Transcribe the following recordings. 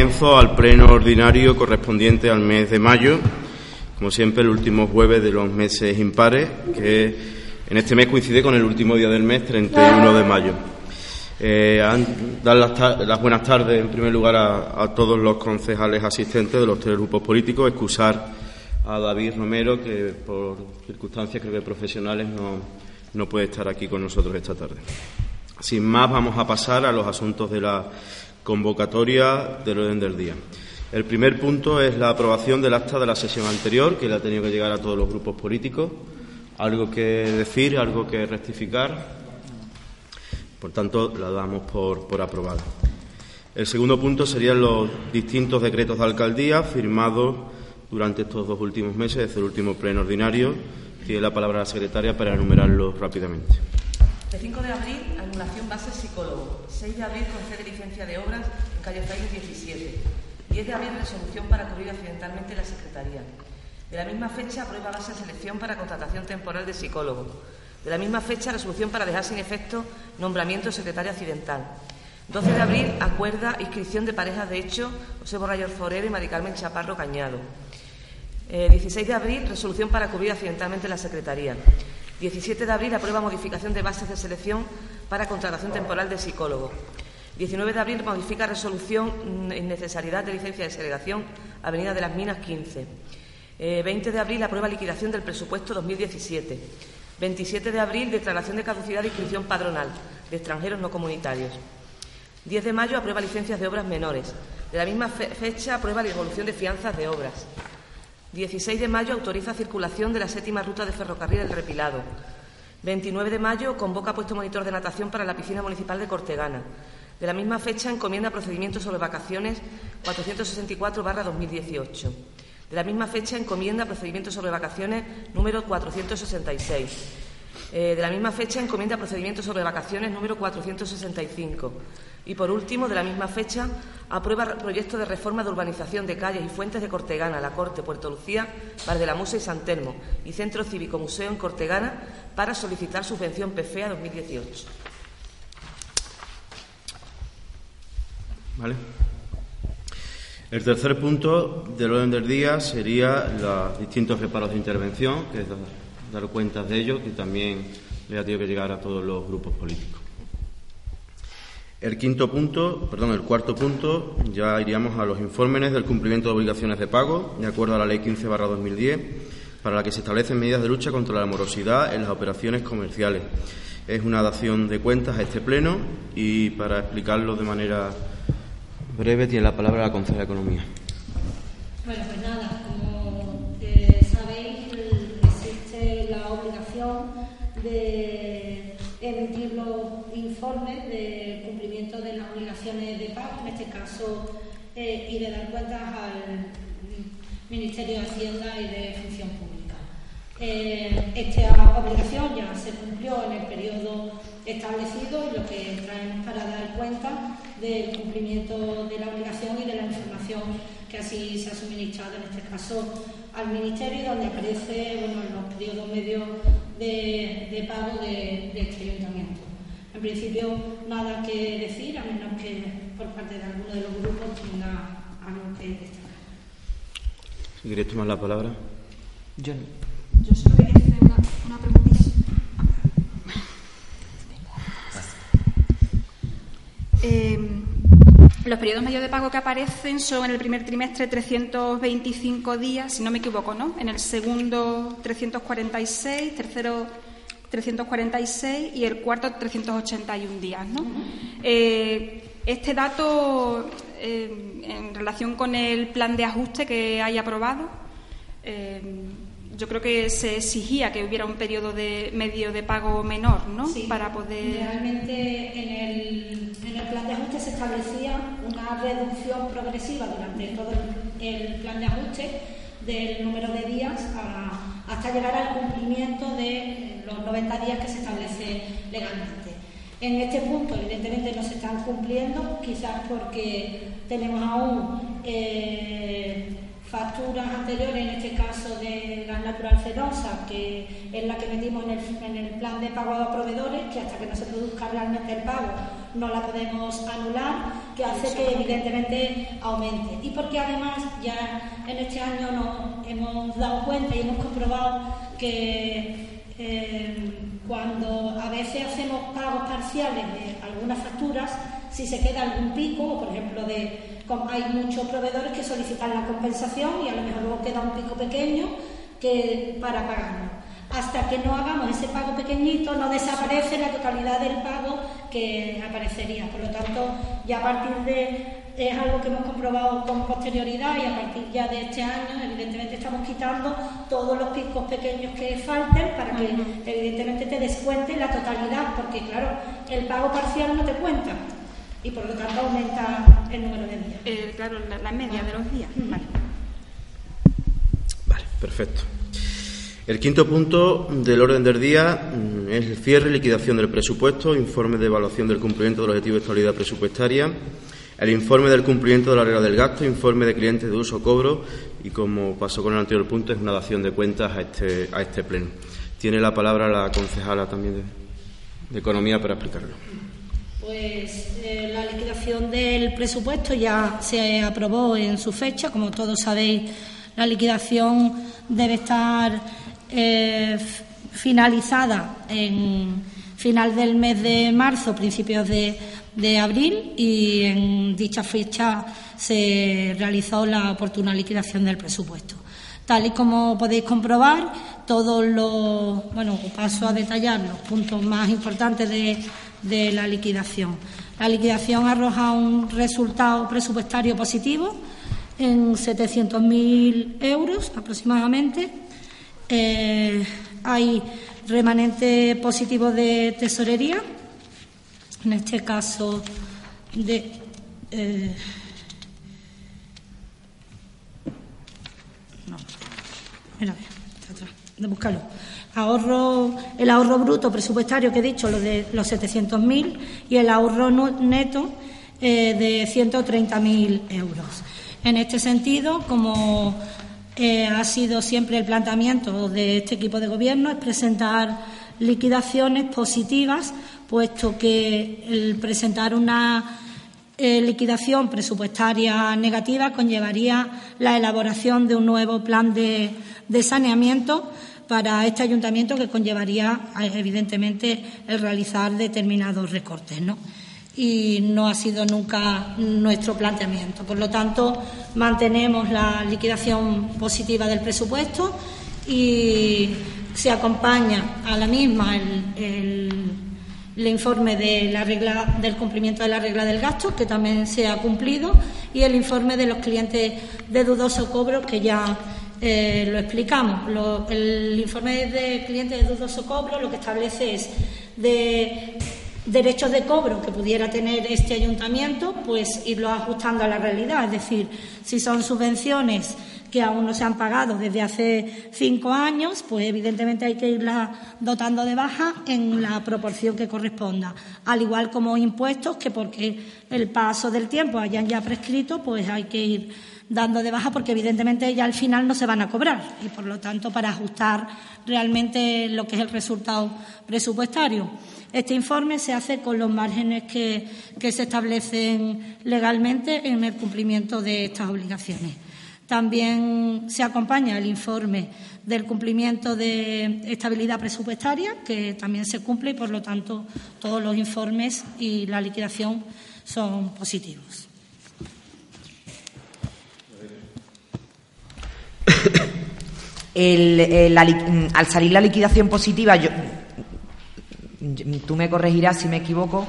Comienzo al pleno ordinario correspondiente al mes de mayo, como siempre el último jueves de los meses impares, que en este mes coincide con el último día del mes, 31 de mayo. Eh, dar las, buenas tardes en primer lugar a, todos los concejales asistentes de los tres grupos políticos, excusar a David Romero, que por circunstancias creo que profesionales no, no puede estar aquí con nosotros esta tarde. Sin más, vamos a pasar a los asuntos de la convocatoria del orden del día. El primer punto es la aprobación del acta de la sesión anterior, que le ha tenido que llegar a todos los grupos políticos. ¿Algo que decir, algo que rectificar? Por tanto, la damos por, por aprobada. El segundo punto serían los distintos decretos de alcaldía firmados durante estos dos últimos meses, desde el último pleno ordinario. Tiene la palabra la secretaria para enumerarlos rápidamente. El 5 de abril, anulación base psicólogo. 6 de abril, concede licencia de obras en calle Frailes 17. 10 de abril, resolución para cubrir accidentalmente la Secretaría. De la misma fecha, aprueba base de selección para contratación temporal de psicólogo. De la misma fecha, resolución para dejar sin efecto nombramiento secretario accidental. 12 de abril, acuerda inscripción de parejas de hecho José Borrayor Forero y Mari Carmen Chaparro Cañado. 16 eh, de abril, resolución para cubrir accidentalmente la Secretaría. 17 de abril aprueba modificación de bases de selección para contratación temporal de psicólogo. 19 de abril modifica resolución innecesariedad de licencia de segregación Avenida de las Minas 15. 20 eh, de abril aprueba liquidación del presupuesto 2017. 27 de abril declaración de caducidad de inscripción padronal de extranjeros no comunitarios. 10 de mayo aprueba licencias de obras menores. De la misma fecha aprueba la devolución de fianzas de obras. 16 de mayo autoriza circulación de la séptima ruta de ferrocarril del Repilado. 29 de mayo convoca puesto monitor de natación para la piscina municipal de Cortegana. De la misma fecha encomienda procedimientos sobre vacaciones 464-2018. De la misma fecha encomienda procedimientos sobre vacaciones número 466. Eh, de la misma fecha encomienda procedimientos sobre vacaciones número 465. Y por último, de la misma fecha, aprueba proyecto de reforma de urbanización de calles y fuentes de Cortegana, La Corte, Puerto Lucía, Bar de la Musa y San Telmo y Centro Cívico Museo en Cortegana para solicitar subvención PFEA 2018. Vale. El tercer punto del orden del día sería los distintos reparos de intervención, que dar cuenta de ello, que también le ha tenido que llegar a todos los grupos políticos. El quinto punto, perdón, el cuarto punto, ya iríamos a los informes del cumplimiento de obligaciones de pago, de acuerdo a la Ley 15-2010, para la que se establecen medidas de lucha contra la morosidad en las operaciones comerciales. Es una dación de cuentas a este pleno y para explicarlo de manera breve tiene la palabra la consejera de Economía. Bueno, pues nada, de emitir los informes de cumplimiento de las obligaciones de pago, en este caso, eh, y de dar cuentas al Ministerio de Hacienda y de Función Pública. Eh, esta obligación ya se cumplió en el periodo establecido y lo que traemos para dar cuenta del cumplimiento de la obligación y de la información que así se ha suministrado, en este caso al Ministerio, donde aparece bueno, los periodos medios de, pago de, este ayuntamiento. En principio, nada que decir, a menos que por parte de alguno de los grupos tenga algo que destacar. Si quieres tomar la palabra. Yo, Yo solo quería hacer una, una pregunta. Eh, los periodos medios de pago que aparecen son en el primer trimestre 325 días, si no me equivoco, ¿no? En el segundo 346, tercero 346 y el cuarto 381 días, ¿no? Eh, este dato, eh, en relación con el plan de ajuste que hay aprobado, eh, yo creo que se exigía que hubiera un periodo de medio de pago menor, ¿no? Sí, Para poder. Realmente en el, en el plan de ajuste se establecía una reducción progresiva durante todo el, el plan de ajuste del número de días a- hasta llegar al cumplimiento de los 90 días que se establece legalmente. En este punto, evidentemente, no se están cumpliendo, quizás porque tenemos aún eh, facturas anteriores, en este caso de gas natural fenosa, que es la que metimos en el, en el plan de pago a proveedores, que hasta que no se produzca realmente el pago no la podemos anular, que hace que evidentemente aumente. Y porque además ya en este año nos hemos dado cuenta y hemos comprobado que eh, cuando a veces hacemos pagos parciales de algunas facturas, si se queda algún pico, o por ejemplo, de, hay muchos proveedores que solicitan la compensación y a lo mejor luego queda un pico pequeño que, para pagarlo. Hasta que no hagamos ese pago pequeñito, no desaparece la totalidad del pago que aparecería. Por lo tanto, ya a partir de es algo que hemos comprobado con posterioridad y a partir ya de este año, evidentemente estamos quitando todos los picos pequeños que falten para que evidentemente te descuente la totalidad, porque claro, el pago parcial no te cuenta y por lo tanto aumenta el número de días. eh, claro, la, la media de los días. Vale. Vale, perfecto. El quinto punto del orden del día mm, es el cierre y liquidación del presupuesto, informe de evaluación del cumplimiento del objetivo de estabilidad presupuestaria, el informe del cumplimiento de la regla del gasto, informe de clientes de uso cobro y, como pasó con el anterior punto, es una dación de cuentas a este, a este pleno. Tiene la palabra la concejala también de, de Economía para explicarlo. Pues eh, la liquidación del presupuesto ya se aprobó en su fecha. Como todos sabéis, la liquidación debe estar eh, finalizada en final del mes de marzo, principios de, de abril, y en dicha fecha se realizó la oportuna liquidación del presupuesto. Tal y como podéis comprobar, todos los, bueno, paso a detallar los puntos más importantes de, de la liquidación. La liquidación arroja un resultado presupuestario positivo en 700.000 euros aproximadamente. Eh, hay remanente positivo de tesorería, en este caso de. eh, no, mira, está atrás, de buscarlo. Ahorro, el ahorro bruto presupuestario que he dicho, lo de los 700.000 y el ahorro neto eh, de 130.000 euros. En este sentido, como eh, ha sido siempre el planteamiento de este equipo de gobierno, es presentar liquidaciones positivas, puesto que el presentar una eh, liquidación presupuestaria negativa conllevaría la elaboración de un nuevo plan de, de saneamiento para este ayuntamiento que conllevaría, eh, evidentemente, el realizar determinados recortes. ¿no? Y no ha sido nunca nuestro planteamiento. Por lo tanto, mantenemos la liquidación positiva del presupuesto y se acompaña a la misma el- el informe de la regla, del cumplimiento de la regla del gasto, que también se ha cumplido, y el informe de los clientes de dudoso cobro, que ya eh, lo explicamos. El informe de clientes de dudoso cobro lo que establece es de derechos de cobro que pudiera tener este ayuntamiento, pues irlo ajustando a la realidad. Es decir, si son subvenciones que aún no se han pagado desde hace cinco años, pues evidentemente hay que irla dotando de baja en la proporción que corresponda. Al igual como impuestos que porque el paso del tiempo hayan ya prescrito, pues hay que ir dando de baja porque evidentemente ya al final no se van a cobrar y por lo tanto para ajustar realmente lo que es el resultado presupuestario. Este informe se hace con los márgenes que, que se establecen legalmente en el cumplimiento de estas obligaciones. También se acompaña el informe del cumplimiento de estabilidad presupuestaria, que también se cumple y, por lo tanto, todos los informes y la liquidación son positivos. Eh, mm, al salir la liquidación positiva, yo, mm, tú me corregirás si me equivoco,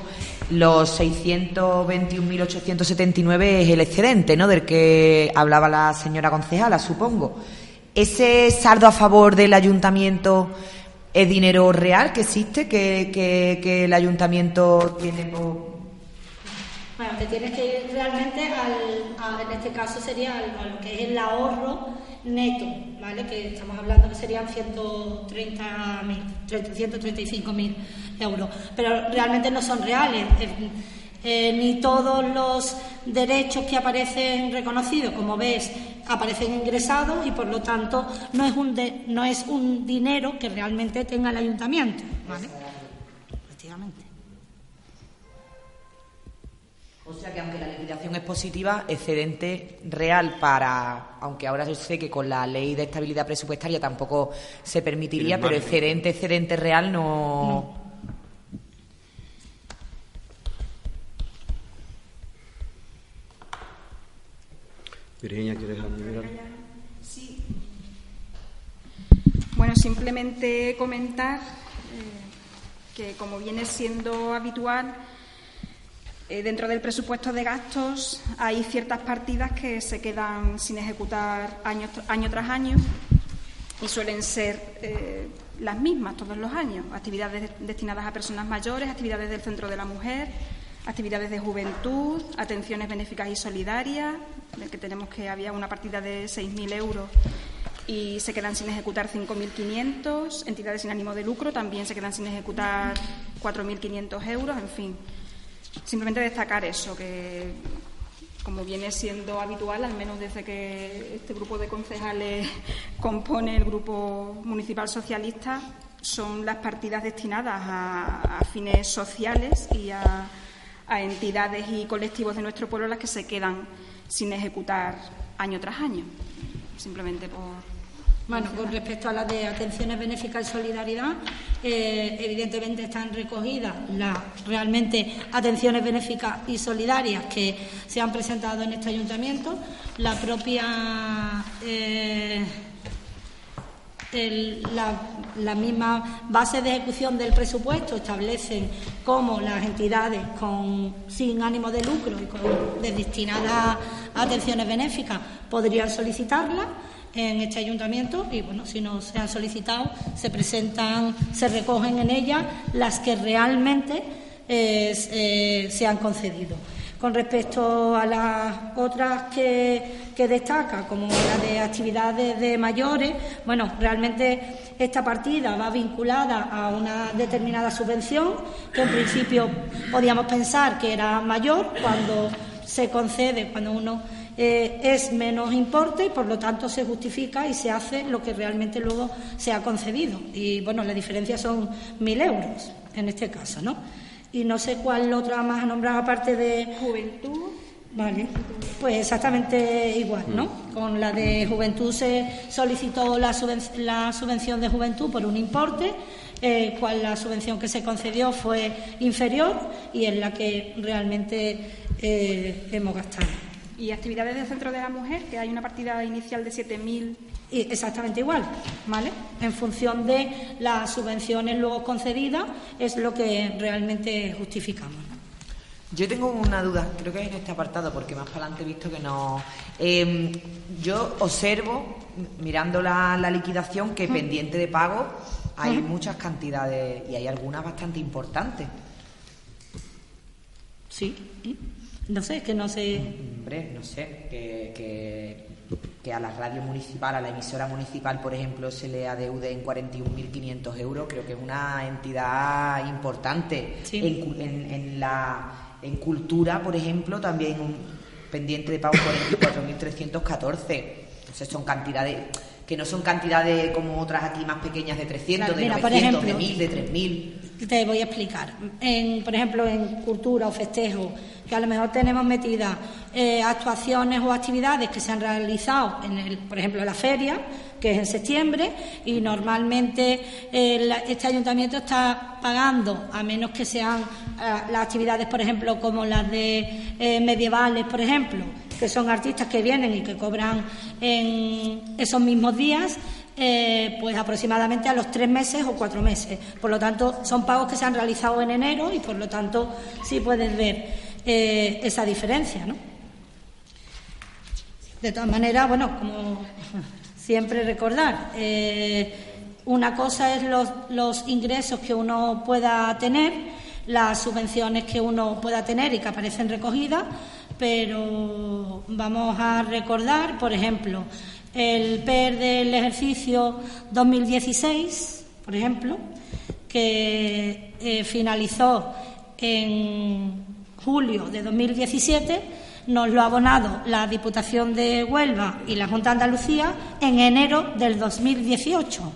los 621.879 es el excedente, ¿no? Del que hablaba la señora concejala, supongo. ¿Ese saldo a favor del ayuntamiento es dinero real que existe, que, que, el ayuntamiento tiene? Bueno, te tienes que ir realmente al, en este caso sería a lo que es el ahorro neto, ¿vale? Que estamos hablando que serían 130.000, 135.000 euros, pero realmente no son reales. Eh, ni todos los derechos que aparecen reconocidos, como ves, aparecen ingresados y por lo tanto no es un, no es un dinero que realmente tenga el ayuntamiento. ¿vale? O sea que aunque la liquidación es positiva, excedente real para, aunque ahora yo sé que con la ley de estabilidad presupuestaria tampoco se permitiría, pero excedente, excedente real no. Virginia, ¿quieres añadir Sí. Bueno, simplemente comentar eh, que, como viene siendo habitual, eh, dentro del presupuesto de gastos hay ciertas partidas que se quedan sin ejecutar año, tras año y suelen ser eh, las mismas todos los años. Actividades destinadas a personas mayores, actividades del Centro de la Mujer, actividades de juventud, atenciones benéficas y solidarias, del que tenemos que había una partida de 6.000 euros y se quedan sin ejecutar 5.500, entidades sin ánimo de lucro también se quedan sin ejecutar 4.500 euros, en fin. Simplemente destacar eso, que como viene siendo habitual, al menos desde que este grupo de concejales compone el Grupo Municipal Socialista, son las partidas destinadas a fines sociales y a entidades y colectivos de nuestro pueblo las que se quedan sin ejecutar año tras año, simplemente por. Bueno, con respecto a las de atenciones benéficas y solidaridad, eh, evidentemente están recogidas las realmente atenciones benéficas y solidarias que se han presentado en este ayuntamiento. La propia. Eh, la, misma base de ejecución del presupuesto establecen cómo las entidades con, sin ánimo de lucro y con, destinadas a atenciones benéficas podrían solicitarla en este ayuntamiento y bueno, si no se han solicitado, se presentan, se recogen en ellas las que realmente eh, eh, se han concedido. Con respecto a las otras que, destaca, como la de actividades de mayores, bueno, realmente esta partida va vinculada a una determinada subvención, que en principio podíamos pensar que era mayor cuando se concede, cuando uno eh, es menos importe y por lo tanto se justifica y se hace lo que realmente luego se ha concedido. Y bueno, la diferencia son mil euros en este caso, ¿no? Y no sé cuál otra más ha nombrado aparte de juventud. Vale, pues exactamente igual, ¿no? Mm. Con la de juventud se solicitó la, subvención de juventud por un importe, eh, cual la subvención que se concedió fue inferior y es la que realmente eh, hemos gastado. ¿Y actividades del Centro de la Mujer, que hay una partida inicial de 7.000 exactamente igual, ¿vale? En función de las subvenciones luego concedidas es lo que realmente justificamos. Yo tengo una duda, creo que es en este apartado, porque más para adelante he visto que no. Em, yo observo, mirando la, liquidación, que pendiente de pago hay muchas cantidades y hay algunas bastante importantes. Sí, no sé, es que no sé. Hombre, no sé, que que a la radio municipal, a la emisora municipal, por ejemplo, se le adeude en 41.500 euros, creo que es una entidad importante. En, la, en cultura, por ejemplo, también un pendiente de pago 44.314. Entonces son cantidades que no son cantidades como otras aquí más pequeñas de 300, de 900, de 1000, de 3000. Te voy a explicar. En, por ejemplo, en cultura o festejo, que a lo mejor tenemos metidas eh, actuaciones o actividades que se han realizado, en el, por ejemplo, la feria, que es en septiembre, y normalmente eh, este ayuntamiento está pagando, a menos que sean eh, las actividades, por ejemplo, como las de medievales, por ejemplo, que son artistas que vienen y que cobran en esos mismos días, pues aproximadamente a los tres meses o cuatro meses. Por lo tanto, son pagos que se han realizado en enero y por lo tanto sí puedes ver esa diferencia. De todas maneras, bueno, como siempre recordar. Eh, una cosa es los ingresos que uno pueda tener, las subvenciones que uno pueda tener y que aparecen recogidas, pero vamos a recordar, por ejemplo, el PER del ejercicio 2016, por ejemplo, que eh, finalizó en julio de 2017, nos lo ha abonado la Diputación de Huelva y la Junta de Andalucía en enero del 2018.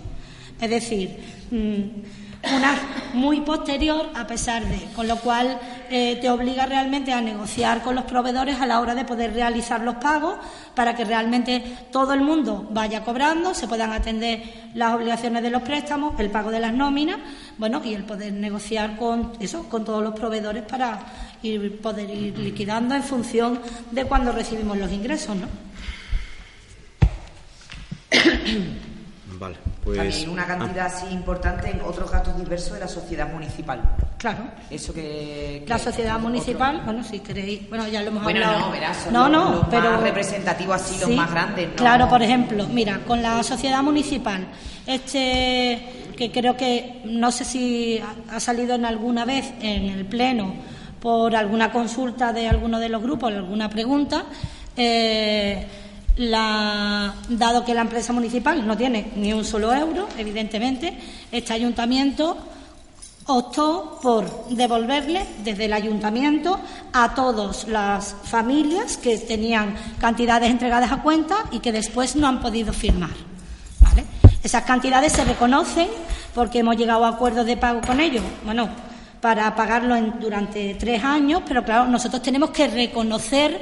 Es decir, mm, una muy posterior a pesar de, con lo cual eh, te obliga realmente a negociar con los proveedores a la hora de poder realizar los pagos para que realmente todo el mundo vaya cobrando, se puedan atender las obligaciones de los préstamos, el pago de las nóminas, bueno, y el poder negociar con eso, con todos los proveedores para ir, poder ir liquidando en función de cuando recibimos los ingresos, ¿no? Vale, pues. También una cantidad así importante en otros gastos diversos de la sociedad municipal. Claro. Eso que. la sociedad municipal, bueno, si queréis. Bueno, ya lo hemos bueno, hablado. no, verás, no, no, los pero. Más representativos así, los más grandes, ¿no? Claro, por ejemplo, mira, con la sociedad municipal, este. que creo que. no sé si ha salido en alguna vez en el Pleno por alguna consulta de alguno de los grupos, alguna pregunta. Eh, la, dado que la empresa municipal no tiene ni un solo euro, evidentemente, este ayuntamiento optó por devolverle desde el ayuntamiento a todas las familias que tenían cantidades entregadas a cuenta y que después no han podido firmar. Esas cantidades se reconocen porque hemos llegado a acuerdos de pago con ellos. Bueno, para pagarlo durante tres años, pero claro, nosotros tenemos que reconocer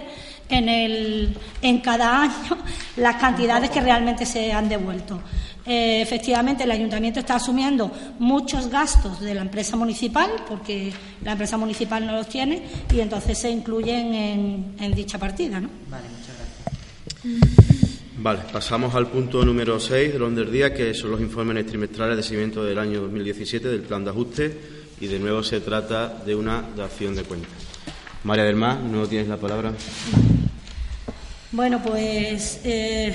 en, el, en cada año las cantidades que realmente se han devuelto. Eh, efectivamente, el ayuntamiento está asumiendo muchos gastos de la empresa municipal, porque la empresa municipal no los tiene, y entonces se incluyen en, dicha partida. ¿no? Vale, muchas gracias. Vale, pasamos al punto número 6 del orden del día, que son los informes trimestrales de seguimiento del año 2017 del plan de ajuste, y de nuevo se trata de una dación de cuentas. María del Mar, no tienes la palabra. Bueno, pues eh,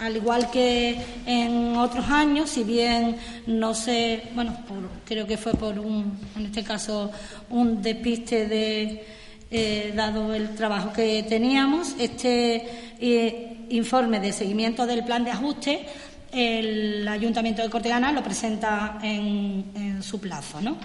al igual que en otros años, si bien no sé, bueno, creo que fue por un, en este caso, un despiste de, eh, dado el trabajo que teníamos, este eh, informe de seguimiento del plan de ajuste, el Ayuntamiento de Cortegana lo presenta en, en su plazo, ¿no?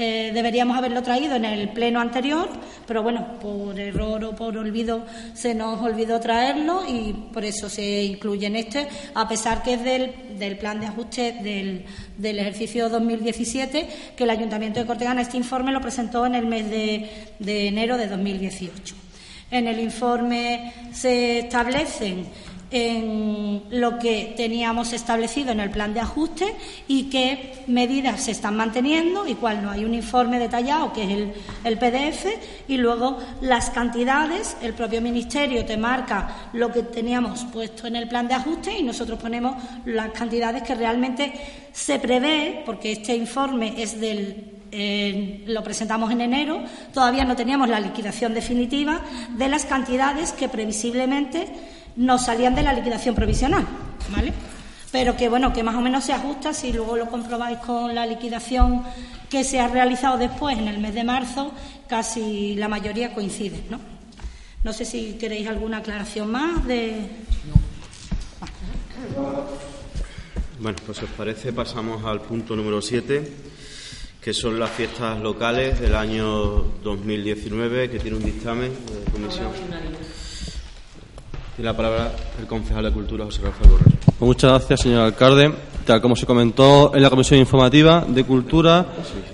Eh, deberíamos haberlo traído en el pleno anterior, pero bueno, por error o por olvido se nos olvidó traerlo y por eso se incluye en este, a pesar que es del, plan de ajuste del, ejercicio 2017, que el Ayuntamiento de Cortegana este informe lo presentó en el mes de, de enero de 2018. En el informe se establecen en lo que teníamos establecido en el plan de ajuste y qué medidas se están manteniendo y cuál no. Hay un informe detallado que es el, el, PDF y luego las cantidades. El propio Ministerio te marca lo que teníamos puesto en el plan de ajuste y nosotros ponemos las cantidades que realmente se prevé, porque este informe es del eh, lo presentamos en enero, todavía no teníamos la liquidación definitiva de las cantidades que previsiblemente nos salían de la liquidación provisional, ¿vale? Pero que bueno, que más o menos se ajusta si luego lo comprobáis con la liquidación que se ha realizado después en el mes de marzo, casi la mayoría coincide, ¿no? No sé si queréis alguna aclaración más de. Bueno, pues si os parece, pasamos al punto número 7, que son las fiestas locales del año 2019, que tiene un dictamen de comisión. Tiene la palabra el concejal de Cultura, José Rafael Borrell. Pues muchas gracias, señor alcalde. Tal como se comentó en la Comisión Informativa de Cultura,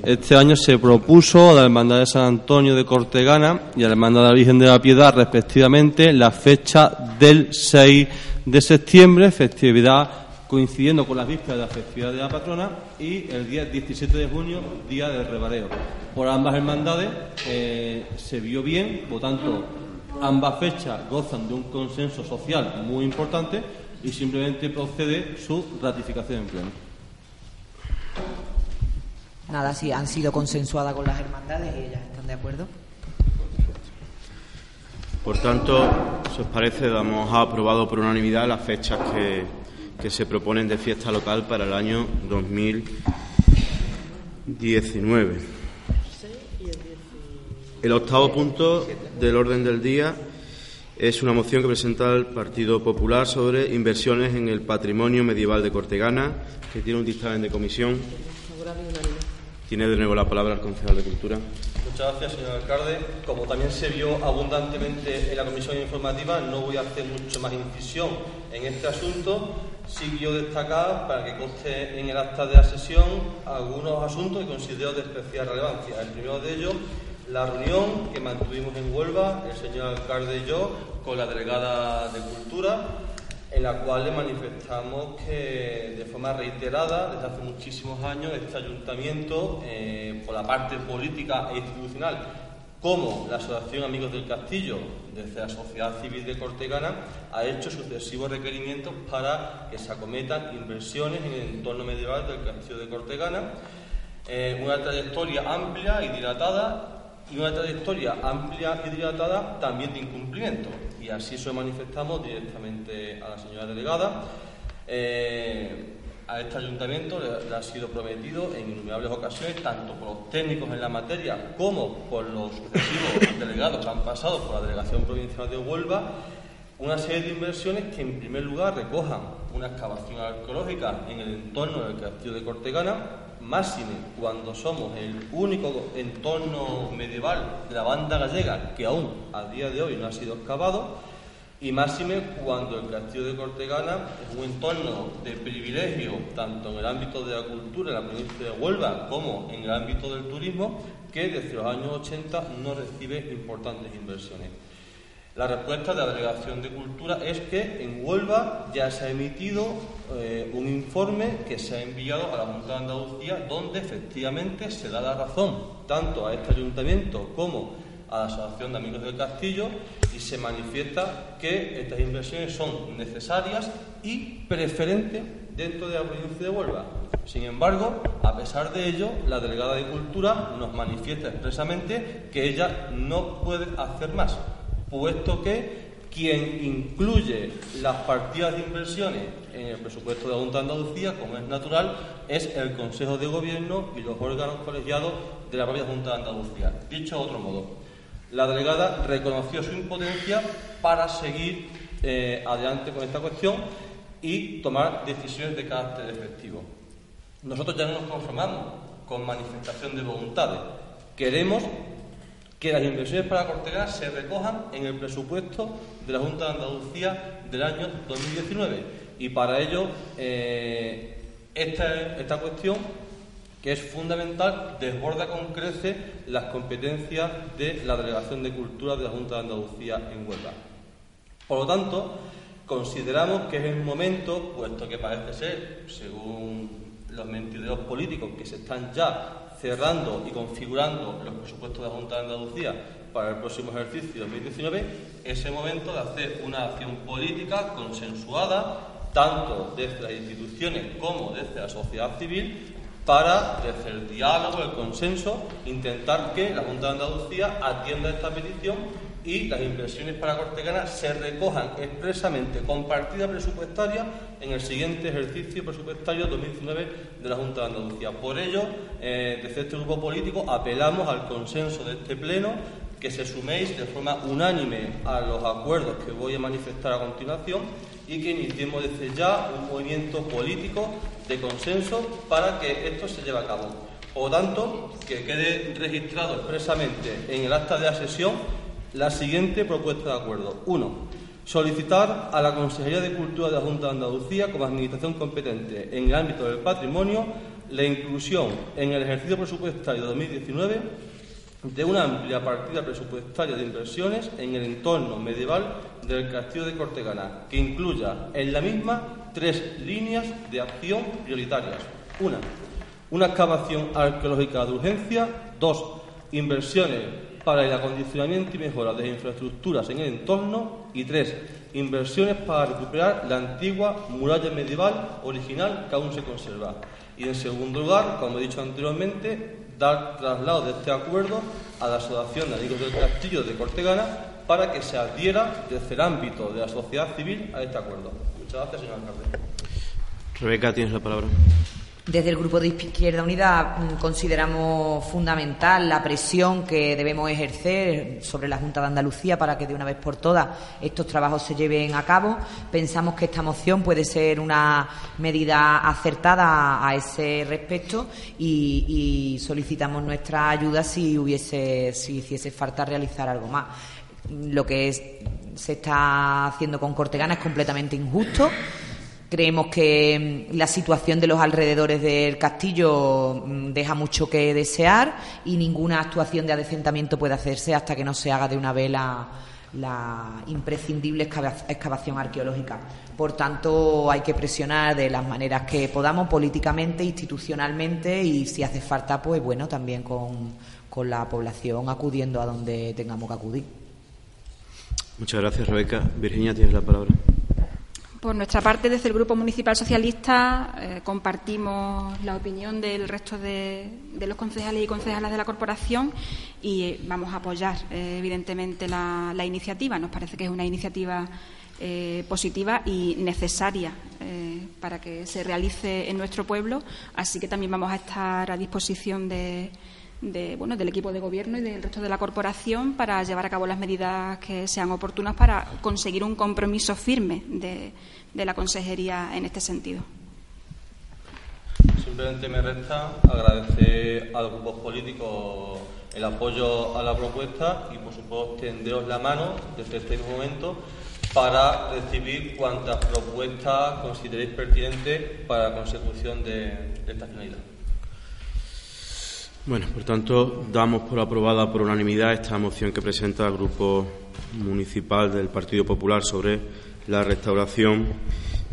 este año se propuso a la Hermandad de San Antonio de Cortegana y a la Hermandad de la Virgen de la Piedad, respectivamente, la fecha del 6 de septiembre, festividad coincidiendo con las vísperas de la festividad de la patrona y el día 17 de junio, día del rebareo. Por ambas hermandades eh, se vio bien, por tanto, Ambas fechas gozan de un consenso social muy importante y simplemente procede su ratificación en pleno. Nada, sí, han sido consensuadas con las hermandades y ellas están de acuerdo. Por tanto, si os parece, damos aprobado por unanimidad las fechas que, que se proponen de fiesta local para el año 2019. El octavo punto del orden del día es una moción que presenta el Partido Popular sobre inversiones en el patrimonio medieval de Cortegana, que tiene un dictamen de comisión. Tiene de nuevo la palabra el concejal de Cultura. Muchas gracias, señor alcalde. Como también se vio abundantemente en la comisión informativa, no voy a hacer mucho más incisión en este asunto. Sí quiero destacar, para que conste en el acta de la sesión, algunos asuntos que considero de especial relevancia. El primero de ellos, la reunión que mantuvimos en Huelva, el señor alcalde y yo, con la delegada de Cultura, en la cual le manifestamos que de forma reiterada, desde hace muchísimos años, este ayuntamiento, eh, por la parte política e institucional, como la Asociación Amigos del Castillo, desde la sociedad civil de Cortegana, ha hecho sucesivos requerimientos para que se acometan inversiones en el entorno medieval del Castillo de Cortegana. Eh, una trayectoria amplia y dilatada y una trayectoria amplia y dilatada también de incumplimiento. Y así se manifestamos directamente a la señora delegada. Eh, a este ayuntamiento le, ha sido prometido en innumerables ocasiones, tanto por los técnicos en la materia como por los sucesivos delegados que han pasado por la Delegación Provincial de Huelva, una serie de inversiones que en primer lugar recojan una excavación arqueológica en el entorno del castillo de Cortegana, máxime cuando somos el único entorno medieval de la banda gallega que aún a día de hoy no ha sido excavado, y máxime cuando el castillo de Cortegana es un entorno de privilegio tanto en el ámbito de la cultura en la provincia de Huelva como en el ámbito del turismo que desde los años 80 no recibe importantes inversiones. La respuesta de la Delegación de Cultura es que en Huelva ya se ha emitido eh, un informe que se ha enviado a la Junta de Andalucía donde efectivamente se da la razón tanto a este ayuntamiento como a la Asociación de Amigos del Castillo y se manifiesta que estas inversiones son necesarias y preferentes dentro de la provincia de Huelva. Sin embargo, a pesar de ello, la delegada de Cultura nos manifiesta expresamente que ella no puede hacer más puesto que quien incluye las partidas de inversiones en el presupuesto de la Junta de Andalucía, como es natural, es el Consejo de Gobierno y los órganos colegiados de la propia Junta de Andalucía. Dicho de otro modo, la delegada reconoció su impotencia para seguir eh, adelante con esta cuestión y tomar decisiones de carácter efectivo. Nosotros ya no nos conformamos con manifestación de voluntades. Queremos que las inversiones para Cortegana se recojan en el presupuesto de la Junta de Andalucía del año 2019. Y para ello, eh, esta, esta cuestión, que es fundamental, desborda con crece las competencias de la Delegación de Cultura de la Junta de Andalucía en Huelva. Por lo tanto, consideramos que es el momento, puesto que parece ser, según los mentideros políticos que se están ya cerrando y configurando los presupuestos de la Junta de Andalucía para el próximo ejercicio 2019, es el momento de hacer una acción política consensuada, tanto desde las instituciones como desde la sociedad civil, para, desde el diálogo, el consenso, intentar que la Junta de Andalucía atienda esta petición y las inversiones para Cortegana se recojan expresamente con partida presupuestaria en el siguiente ejercicio presupuestario 2019 de la Junta de Andalucía. Por ello, eh, desde este grupo político apelamos al consenso de este Pleno que se suméis de forma unánime a los acuerdos que voy a manifestar a continuación y que iniciemos desde ya un movimiento político de consenso para que esto se lleve a cabo. Por lo tanto, que quede registrado expresamente en el acta de la sesión la siguiente propuesta de acuerdo. Uno, solicitar a la Consejería de Cultura de la Junta de Andalucía como administración competente en el ámbito del patrimonio la inclusión en el ejercicio presupuestario de 2019 de una amplia partida presupuestaria de inversiones en el entorno medieval del Castillo de Cortegana, que incluya en la misma tres líneas de acción prioritarias. Una, una excavación arqueológica de urgencia. Dos, inversiones para el acondicionamiento y mejora de infraestructuras en el entorno y tres, inversiones para recuperar la antigua muralla medieval original que aún se conserva. Y en segundo lugar, como he dicho anteriormente, dar traslado de este acuerdo a la Asociación de Amigos del Castillo de Cortegana para que se adhiera desde el ámbito de la sociedad civil a este acuerdo. Muchas gracias, señor alcalde. Rebeca, tienes la palabra. Desde el Grupo de Izquierda Unida mm, consideramos fundamental la presión que debemos ejercer sobre la Junta de Andalucía para que de una vez por todas estos trabajos se lleven a cabo. Pensamos que esta moción puede ser una medida acertada a ese respecto y, solicitamos nuestra ayuda si hubiese, si hiciese falta realizar algo más. Lo que se está haciendo con Cortegana es completamente injusto. Creemos que mm, la situación de los alrededores del castillo mm, deja mucho que desear y ninguna actuación de adecentamiento puede hacerse hasta que no se haga de una vez la, imprescindible excavación arqueológica. Por tanto, hay que presionar de las maneras que podamos, políticamente, institucionalmente y, si hace falta, pues bueno, también con, con la población acudiendo a donde tengamos que acudir. Muchas gracias, Rebeca. Virginia, tienes la palabra. Por nuestra parte, desde el Grupo Municipal Socialista, eh, compartimos la opinión del resto de, los concejales y concejalas de la corporación y eh, vamos a apoyar, eh, evidentemente, la, iniciativa. Nos parece que es una iniciativa positiva y necesaria para que se realice en nuestro pueblo, así que también vamos a estar a disposición de de, bueno, del equipo de gobierno y del resto de la corporación para llevar a cabo las medidas que sean oportunas para conseguir un compromiso firme de, de la Consejería en este sentido. Simplemente me resta agradecer a los grupos políticos el apoyo a la propuesta y, por supuesto, tenderos la mano desde este momento para recibir cuantas propuestas consideréis pertinentes para la consecución de esta finalidad. Bueno, por tanto, damos por aprobada por unanimidad esta moción que presenta el Grupo Municipal del Partido Popular sobre la restauración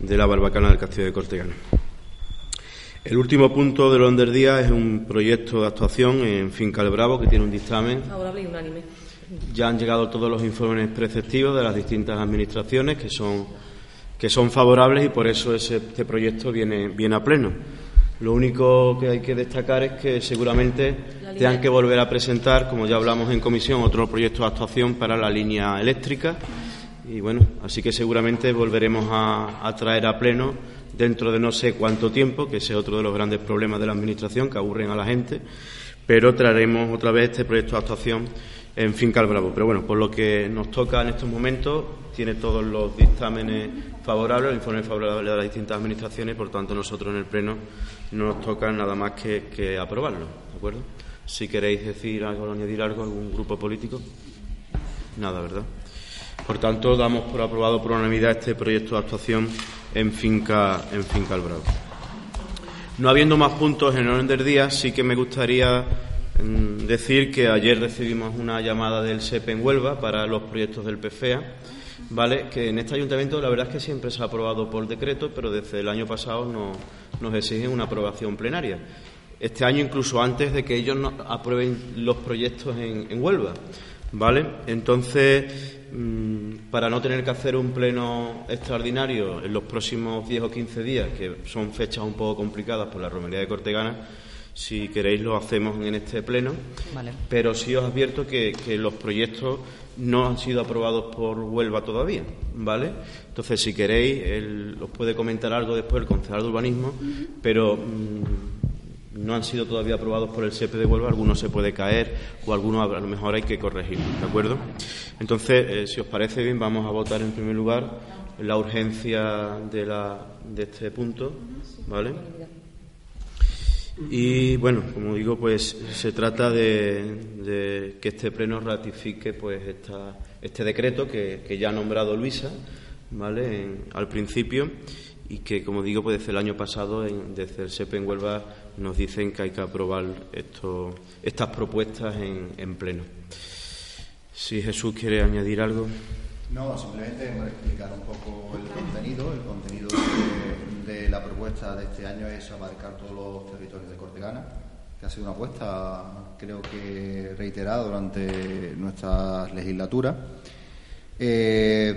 de la barbacana del Castillo de Cortegana. El último punto del orden del día es un proyecto de actuación en Finca El Bravo que tiene un dictamen. Favorable y unánime. Ya han llegado todos los informes preceptivos de las distintas administraciones que son, que son favorables y por eso este proyecto viene, viene a pleno. Lo único que hay que destacar es que seguramente tengan que volver a presentar, como ya hablamos en comisión, otro proyecto de actuación para la línea eléctrica. Y bueno, así que seguramente volveremos a, traer a pleno dentro de no sé cuánto tiempo, que ese es otro de los grandes problemas de la Administración que aburren a la gente, pero traeremos otra vez este proyecto de actuación en Finca Bravo. Pero bueno, por lo que nos toca en estos momentos, tiene todos los dictámenes favorables, informes favorables de las distintas administraciones, por tanto nosotros en el Pleno no nos toca nada más que, aprobarlo, ¿de acuerdo? Si queréis decir algo añadir algo, algún grupo político, nada, ¿verdad? Por tanto, damos por aprobado por unanimidad este proyecto de actuación en Finca, en Finca Bravo. No habiendo más puntos en el orden del día, sí que me gustaría decir que ayer recibimos una llamada del SEP en Huelva para los proyectos del PFEA ¿vale? Que en este ayuntamiento la verdad es que siempre se ha aprobado por decreto, pero desde el año pasado no, nos exigen una aprobación plenaria. Este año incluso antes de que ellos aprueben los proyectos en, Huelva, ¿vale? Entonces, mm, para no tener que hacer un pleno extraordinario en los próximos 10 o 15 días, que son fechas un poco complicadas por la romería de Cortegana, si queréis lo hacemos en este pleno, pero sí os advierto que, los proyectos no han sido aprobados por Huelva todavía, ¿vale? Entonces, si queréis, él os puede comentar algo después el concejal de urbanismo, pero mm, no han sido todavía aprobados por el SEPE de Huelva, algunos se puede caer o algunos a lo mejor hay que corregir, ¿de acuerdo? Entonces, eh, si os parece bien, vamos a votar en primer lugar la urgencia de, la, de este punto, ¿vale? Y bueno, como digo, pues se trata de, que este pleno ratifique pues esta, este decreto que, ya ha nombrado Luisa, ¿vale? al principio y que, como digo, pues desde el año pasado, desde el SEP en Huelva, nos dicen que hay que aprobar esto, estas propuestas en, en pleno. Si Jesús quiere añadir algo. No, simplemente explicar un poco el contenido. El contenido de, la propuesta de este año es abarcar todos los territorios de Cortegana, que ha sido una apuesta, creo que reiterada durante nuestra legislatura. Eh,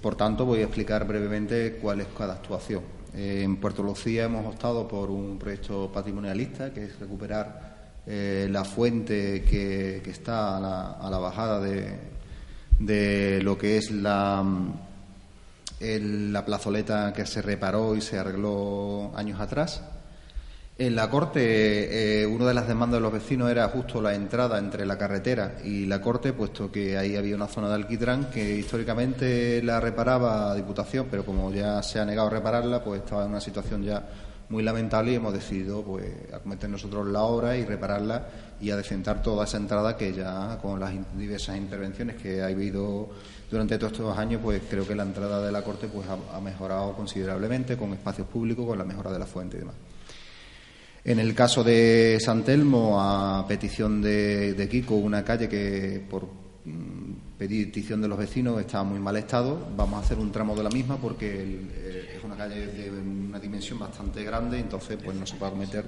por tanto, voy a explicar brevemente cuál es cada actuación. Eh, en Puerto Lucía hemos optado por un proyecto patrimonialista, que es recuperar eh, la fuente que, está a la bajada de lo que es la, la plazoleta que se reparó y se arregló años atrás. En la corte, eh, una de las demandas de los vecinos era justo la entrada entre la carretera y la corte, puesto que ahí había una zona de alquitrán que históricamente la reparaba Diputación, pero como ya se ha negado a repararla, pues estaba en una situación ya muy lamentable y hemos decidido pues acometer nosotros la obra y repararla y a decentar toda esa entrada que ya con las diversas intervenciones que ha habido durante todos estos años pues creo que la entrada de la corte pues ha, mejorado considerablemente con espacios públicos con la mejora de la fuente y demás en el caso de San Telmo a petición de, de Kiko una calle que por mm, petición de los vecinos está muy mal estado. Vamos a hacer un tramo de la misma porque eh, es una calle de una dimensión bastante grande, entonces pues no se puede meter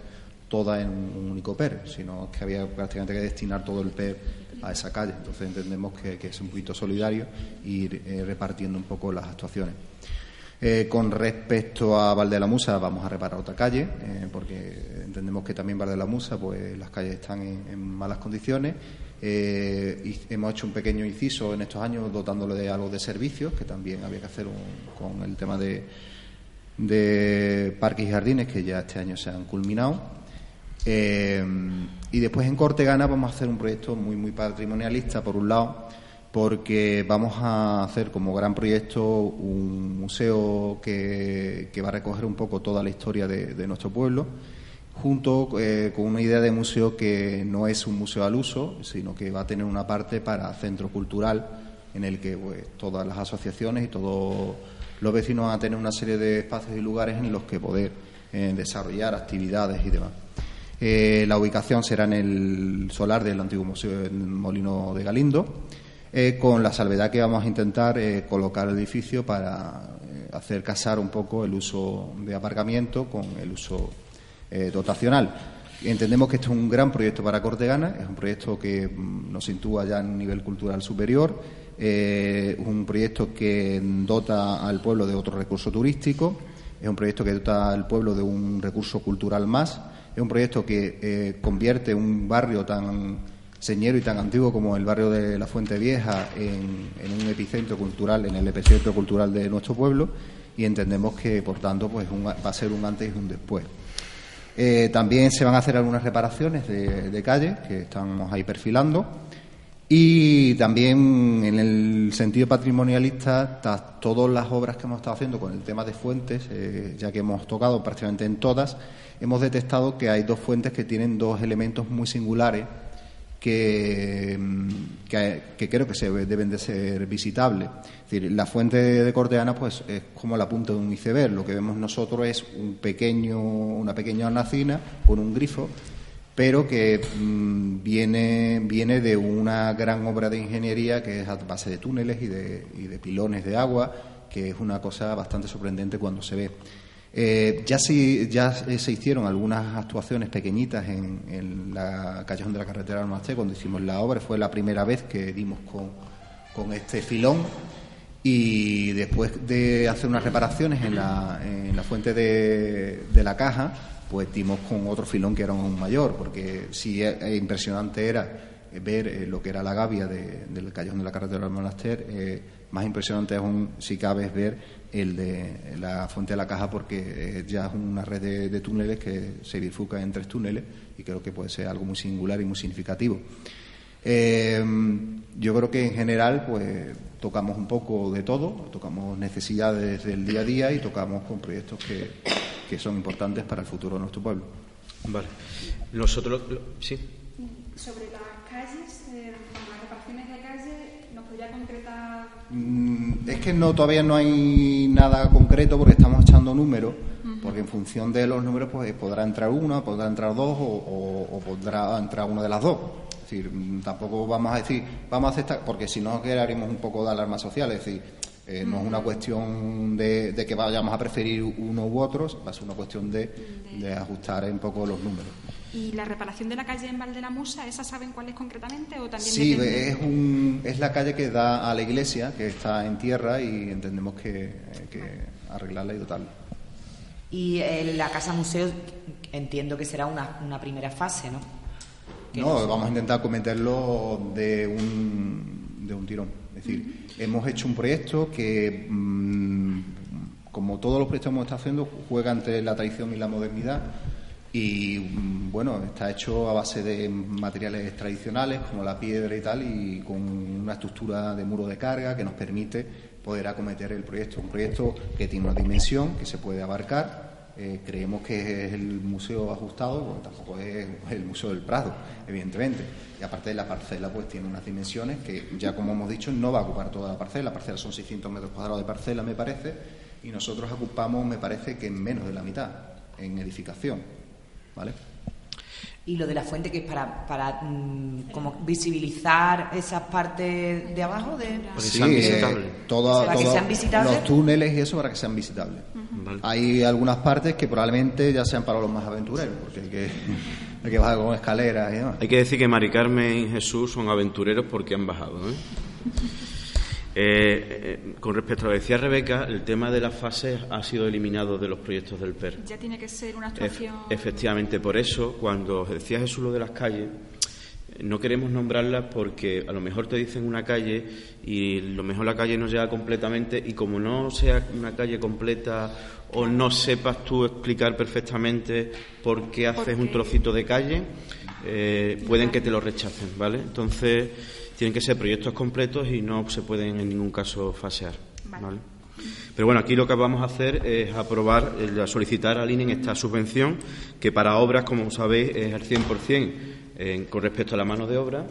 toda en un único PER, sino que había prácticamente que destinar todo el PER a esa calle. Entonces entendemos que, es un poquito solidario ir eh, repartiendo un poco las actuaciones. Eh, con respecto a Valde la Musa, vamos a reparar otra calle, porque entendemos que también Valde la Musa, pues las calles están en malas condiciones eh, hemos hecho un pequeño inciso en estos años dotándole de algo de servicios, que también había que hacer con el tema de, de parques y jardines, que ya este año se han culminado. Eh, y después en Cortegana vamos a hacer un proyecto muy, muy patrimonialista, por un lado, porque vamos a hacer como gran proyecto un museo que, va a recoger un poco toda la historia de nuestro pueblo junto eh, con una idea de museo que no es un museo al uso, sino que va a tener una parte para centro cultural en el que pues, todas las asociaciones y todos los vecinos van a tener una serie de espacios y lugares en los que poder eh, desarrollar actividades y demás. Eh, la ubicación será en el solar del antiguo Museo del Molino de Galindo, con la salvedad que vamos a intentar colocar el edificio para hacer casar un poco el uso de aparcamiento con el uso eh, dotacional. Entendemos que esto es un gran proyecto para Cortegana, es un proyecto que mm, nos sitúa ya en un nivel cultural superior, eh, un proyecto que dota al pueblo de otro recurso turístico, es un proyecto que dota al pueblo de un recurso cultural más, es un proyecto que eh, convierte un barrio tan señero y tan antiguo como el barrio de la Fuente Vieja en, un epicentro cultural, en el epicentro cultural de nuestro pueblo y entendemos que, por tanto, pues va a ser un antes y un después. Eh, también se van a hacer algunas reparaciones de, calle que estamos ahí perfilando. Y también en el sentido patrimonialista, todas las obras que hemos estado haciendo con el tema de fuentes, eh, ya que hemos tocado prácticamente en todas, hemos detectado que hay dos fuentes que tienen dos elementos muy singulares Mm, que, que, creo que se deben de ser visitables. Es decir, la fuente de Corteana pues, es como la punta de un iceberg. Lo que vemos nosotros es un pequeño, una pequeña hornacina con un grifo, pero que mm, viene, viene de una gran obra de ingeniería que es a base de túneles y de, pilones de agua, que es una cosa bastante sorprendente cuando se ve. Eh, ya ya se hicieron algunas actuaciones pequeñitas en, la callejón de la carretera Masté cuando hicimos la obra. Fue la primera vez que dimos con, con este filón y después de hacer unas reparaciones en la, en la fuente de, de, la caja, pues dimos con otro filón que era aún mayor, porque sí impresionante era ver eh, lo que era la gavia del callejón de la carretera del Monaster, eh, más impresionante aún, si cabe, es ver el de la fuente de la caja porque ya es una red de, túneles que se bifurca en tres túneles y creo que puede ser algo muy singular y muy significativo. Eh, yo creo que en general pues tocamos un poco de todo, tocamos necesidades del día a día y tocamos con proyectos que, que son importantes para el futuro de nuestro pueblo. Vale. Nosotros, sí. Sobre las calles, eh, las reparaciones de calle, ¿nos podría concretar Mm, es que no todavía no hay nada concreto porque estamos echando números, porque en función de los números pues podrá entrar una, podrá entrar dos o, podrá entrar una de las dos. Es decir, mm, tampoco vamos a decir, vamos a aceptar, porque si no quedaríamos un poco de alarma social, es decir, eh, no es una cuestión de, que vayamos a preferir uno u otro, va a ser una cuestión de, de ajustar un poco los números. ¿Y la reparación de la calle en Musa, esa saben cuál es concretamente? O también sí, es, un, es la calle que da a la iglesia, que está en tierra y entendemos que, que arreglarla y dotarla. Y eh, la casa museo entiendo que será una, una primera fase, ¿no? No, vamos a intentar cometerlo de un, de un tirón. Es decir, hemos hecho un proyecto que, mm, como todos los proyectos que hemos estado haciendo, juega entre la tradición y la modernidad y mm, bueno, está hecho a base de materiales tradicionales como la piedra y tal y con una estructura de muro de carga que nos permite poder acometer el proyecto. Un proyecto que tiene una dimensión que se puede abarcar. Eh, creemos que es el museo ajustado, bueno, tampoco es el Museo del Prado, evidentemente. Y aparte de la parcela, pues tiene unas dimensiones que ya como hemos dicho no va a ocupar toda la parcela. La parcela son 600 metros cuadrados de parcela, me parece, y nosotros ocupamos, me parece que menos de la mitad en edificación. Y lo de la fuente que es para, para mm, como visibilizar esas partes de abajo de sí, eh, para que sean visitables. Los túneles y eso para que sean visitables. Hay algunas partes que probablemente ya sean para los más aventureros, porque hay que, hay que bajar con escaleras y demás. Hay que decir que Mari Carmen y Jesús son aventureros porque han bajado. ¿eh? Eh, eh, con respecto a lo que decía Rebeca, el tema de las fases ha sido eliminado de los proyectos del PER. Ya tiene que ser una actuación. efectivamente, por eso, cuando decía Jesús lo de las calles, no queremos nombrarlas porque a lo mejor te dicen una calle y lo mejor la calle no llega completamente y como no sea una calle completa o no sepas tú explicar perfectamente por qué haces un trocito de calle, eh, pueden que te lo rechacen, ¿vale? Entonces tienen que ser proyectos completos y no se pueden en ningún caso fasear. Pero bueno, aquí lo que vamos a hacer es aprobar, eh, solicitar al INE esta subvención, que para obras, como sabéis, es al 100% eh, con respecto a la mano de obra.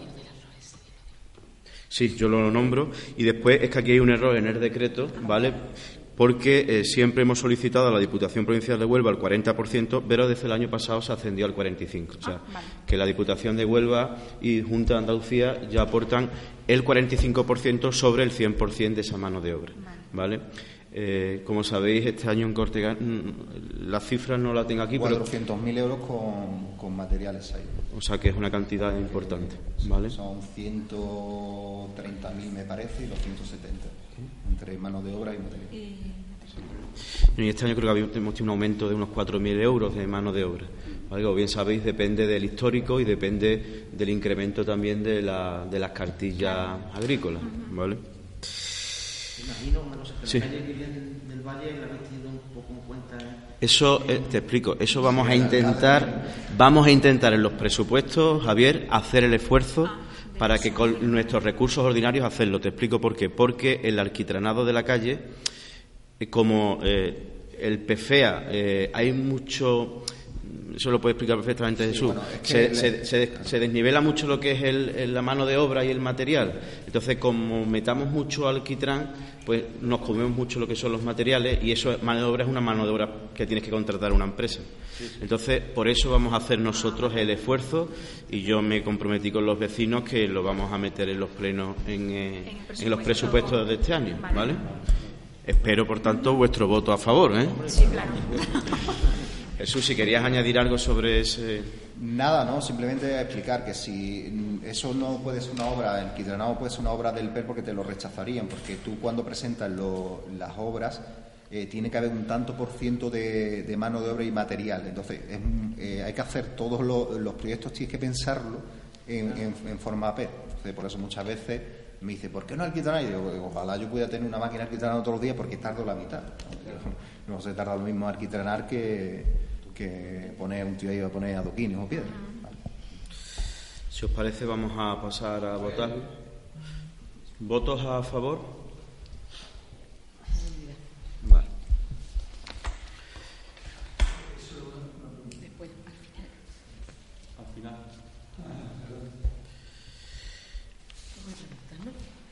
Sí, yo lo nombro. Y después es que aquí hay un error en el decreto, ¿vale? Porque eh, siempre hemos solicitado a la Diputación Provincial de Huelva el 40%, pero desde el año pasado se ascendió al 45%. O sea, ah, que la Diputación de Huelva y Junta de Andalucía ya aportan el 45% sobre el 100% de esa mano de obra. ¿Vale? Eh, como sabéis, este año en Cortega, mm, las cifras no la tengo aquí, 400.000 euros con, con, materiales ahí. O sea que es una cantidad importante, ¿vale? Son 130.000 me parece y 270 entre mano de obra y material. Y este año creo que hemos tenido un aumento de unos 4.000 euros de mano de obra. Como bien sabéis, depende del histórico y depende del incremento también de, la, de las cartillas agrícolas. ¿vale? Imagino, sí. del Valle un poco en cuenta. Eso, eh, te explico, eso vamos a intentar, vamos a intentar en los presupuestos, Javier, hacer el esfuerzo ah para que con nuestros recursos ordinarios hacerlo. Te explico por qué. Porque el alquitranado de la calle, eh, como eh, el PFEA, eh, hay mucho eso lo puede explicar perfectamente Jesús. se, desnivela mucho lo que es el, la mano de obra y el material. Entonces, como metamos mucho alquitrán, pues nos comemos mucho lo que son los materiales y eso, mano de obra es una mano de obra que tienes que contratar una empresa. Entonces, por eso vamos a hacer nosotros el esfuerzo y yo me comprometí con los vecinos que lo vvamos a meter en los plenos, en, eh, los presupuestos de este año, ¿vale? Espero, por tanto, vuestro voto a favor, ¿eh? Sí, claro. Jesús, si querías añadir algo sobre ese. Nada, no, simplemente explicar que si eso no puede ser una obra, el quitranado puede ser una obra del PER porque te lo rechazarían, porque tú cuando presentas las obras eh, tiene que haber un tanto por ciento de, mano de obra y material. Entonces, eh, hay que hacer todos los, proyectos, tienes que pensarlo en, forma PER. por eso muchas veces me dice, ¿por qué no alquitrar? Y digo, ojalá yo pudiera tener una máquina alquitranada todos los días porque tardo la mitad. No, se tarda lo mismo alquitranar que, que poner un tío ahí a poner adoquines o piedras. Si os parece, vamos a pasar a votar. ¿Votos a favor? Vale.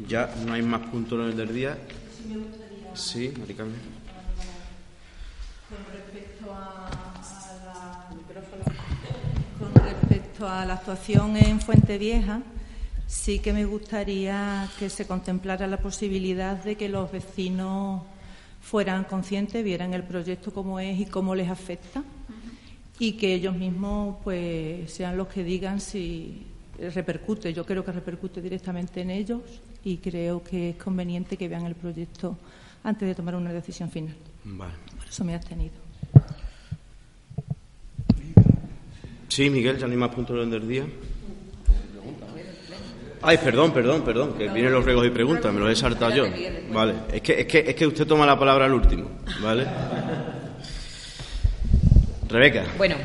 Ya no hay más puntos en el del día. Sí, Maricarmen. Con respecto a, la, con respecto a la actuación en Fuente Vieja, sí que me gustaría que se contemplara la posibilidad de que los vecinos fueran conscientes, vieran el proyecto como es y cómo les afecta y que ellos mismos pues sean los que digan si repercute. Yo creo que repercute directamente en ellos y creo que es conveniente que vean el proyecto antes de tomar una decisión final. Vale. Por eso me he abstenido. Sí, Miguel, ya no hay más puntos del día. Ay, perdón, perdón, perdón, que vienen los regos y preguntas, me los he saltado yo. Vale, es que, es que, es que usted toma la palabra al último, ¿vale? Rebeca. Bueno,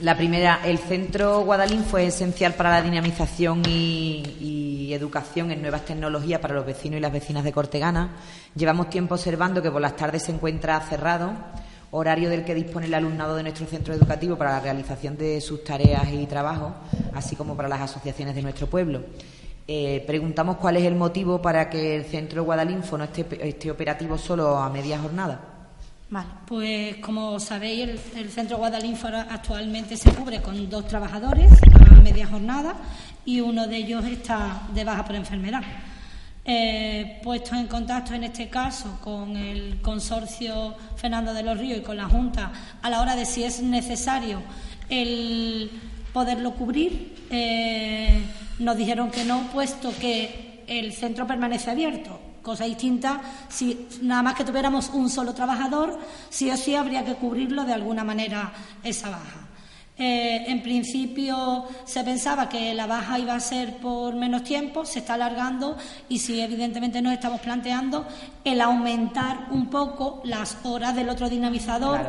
la primera, el centro Guadalín fue esencial para la dinamización y, educación en nuevas tecnologías para los vecinos y las vecinas de Cortegana. Llevamos tiempo observando que por las tardes se encuentra cerrado, horario del que dispone el alumnado de nuestro centro educativo para la realización de sus tareas y trabajos, así como para las asociaciones de nuestro pueblo. Eh, preguntamos cuál es el motivo para que el centro Guadalinfo no esté operativo solo a media jornada. Vale, pues como sabéis, el, centro Guadalinfo actualmente se cubre con dos trabajadores a media jornada y uno de ellos está de baja por enfermedad. Eh, puesto en contacto en este caso con el consorcio Fernando de los Ríos y con la Junta a la hora de si es necesario el poderlo cubrir, eh, nos dijeron que no, puesto que el centro permanece abierto cosa distinta si nada más que tuviéramos un solo trabajador, sí o sí habría que cubrirlo de alguna manera esa baja. Eh, en principio se pensaba que la baja iba a ser por menos tiempo, se está alargando y sí, evidentemente nos estamos planteando el aumentar un poco las horas del otro dinamizador.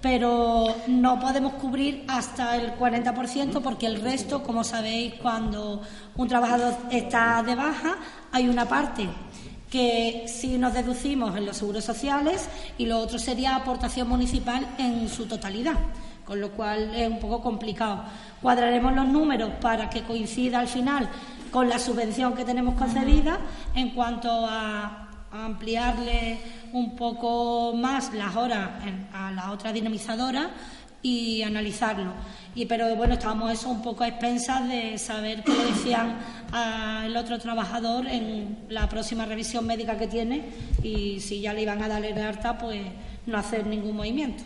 Pero no podemos cubrir hasta el 40% porque el resto, como sabéis, cuando un trabajador está de baja, hay una parte que si nos deducimos en los seguros sociales y lo otro sería aportación municipal en su totalidad, con lo cual es un poco complicado. Cuadraremos los números para que coincida al final con la subvención que tenemos concedida en cuanto a ampliarle un poco más las horas a la otra dinamizadora y analizarlo. Y, pero bueno, estábamos eso un poco a expensas de saber qué le decían al otro trabajador en la próxima revisión médica que tiene y si ya le iban a darle de harta, pues no hacer ningún movimiento.